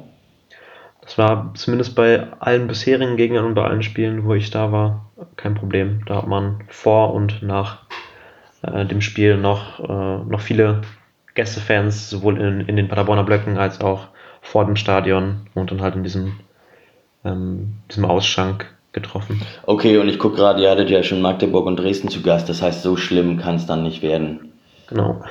Das war zumindest bei allen bisherigen Gegnern und bei allen Spielen, wo ich da war, kein Problem. Da hat man vor und nach äh, dem Spiel noch, äh, noch viele Gästefans, sowohl in, in den Paderborner Blöcken als auch vor dem Stadion und dann halt in diesem, ähm, diesem Ausschank getroffen. Okay, und ich gucke gerade, ihr hattet ja schon Magdeburg und Dresden zu Gast, das heißt, so schlimm kann es dann nicht werden. Genau.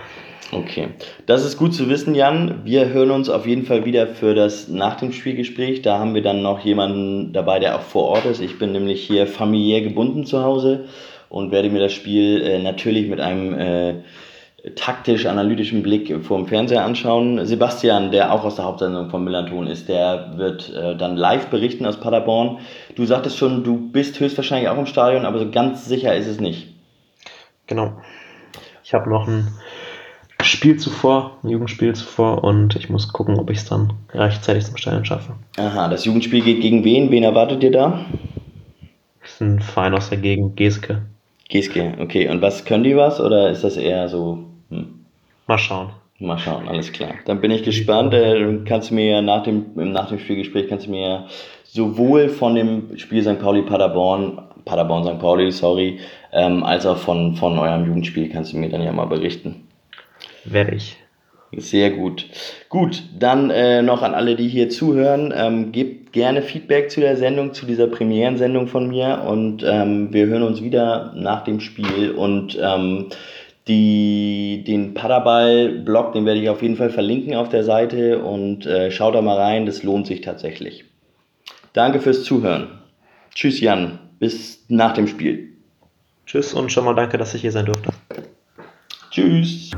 Okay, das ist gut zu wissen, Jan. Wir hören uns auf jeden Fall wieder für das nach dem Spielgespräch. Da haben wir dann noch jemanden dabei, der auch vor Ort ist. Ich bin nämlich hier familiär gebunden zu Hause und werde mir das Spiel äh, natürlich mit einem äh, taktisch-analytischen Blick vor dem Fernseher anschauen. Sebastian, der auch aus der Hauptsendung von Millanton ist, der wird äh, dann live berichten aus Paderborn. Du sagtest schon, du bist höchstwahrscheinlich auch im Stadion, aber so ganz sicher ist es nicht. Genau. Ich habe noch ein Spiel zuvor, ein Jugendspiel zuvor und ich muss gucken, ob ich es dann rechtzeitig zum Stadion schaffe. Aha, das Jugendspiel geht gegen wen? Wen erwartet ihr da? Das ist ein Verein aus der Gegend, Geske. Geske, okay. Und was können die was oder ist das eher so? Hm? Mal schauen. Mal schauen, alles klar. Dann bin ich gespannt. Äh, kannst du mir nach dem, nach dem Spielgespräch kannst du mir sowohl von dem Spiel St. Pauli Paderborn, Paderborn St. Pauli, sorry, ähm, als auch von, von eurem Jugendspiel kannst du mir dann ja mal berichten. Werde ich. Sehr gut. Gut, dann äh, noch an alle, die hier zuhören, ähm, gebt gerne Feedback zu der Sendung, zu dieser Premierensendung von mir und ähm, wir hören uns wieder nach dem Spiel und ähm, die, den Paderball-Blog, den werde ich auf jeden Fall verlinken auf der Seite und äh, schaut da mal rein, das lohnt sich tatsächlich. Danke fürs Zuhören. Tschüss Jan, bis nach dem Spiel. Tschüss und schon mal danke, dass ich hier sein durfte. Tschüss.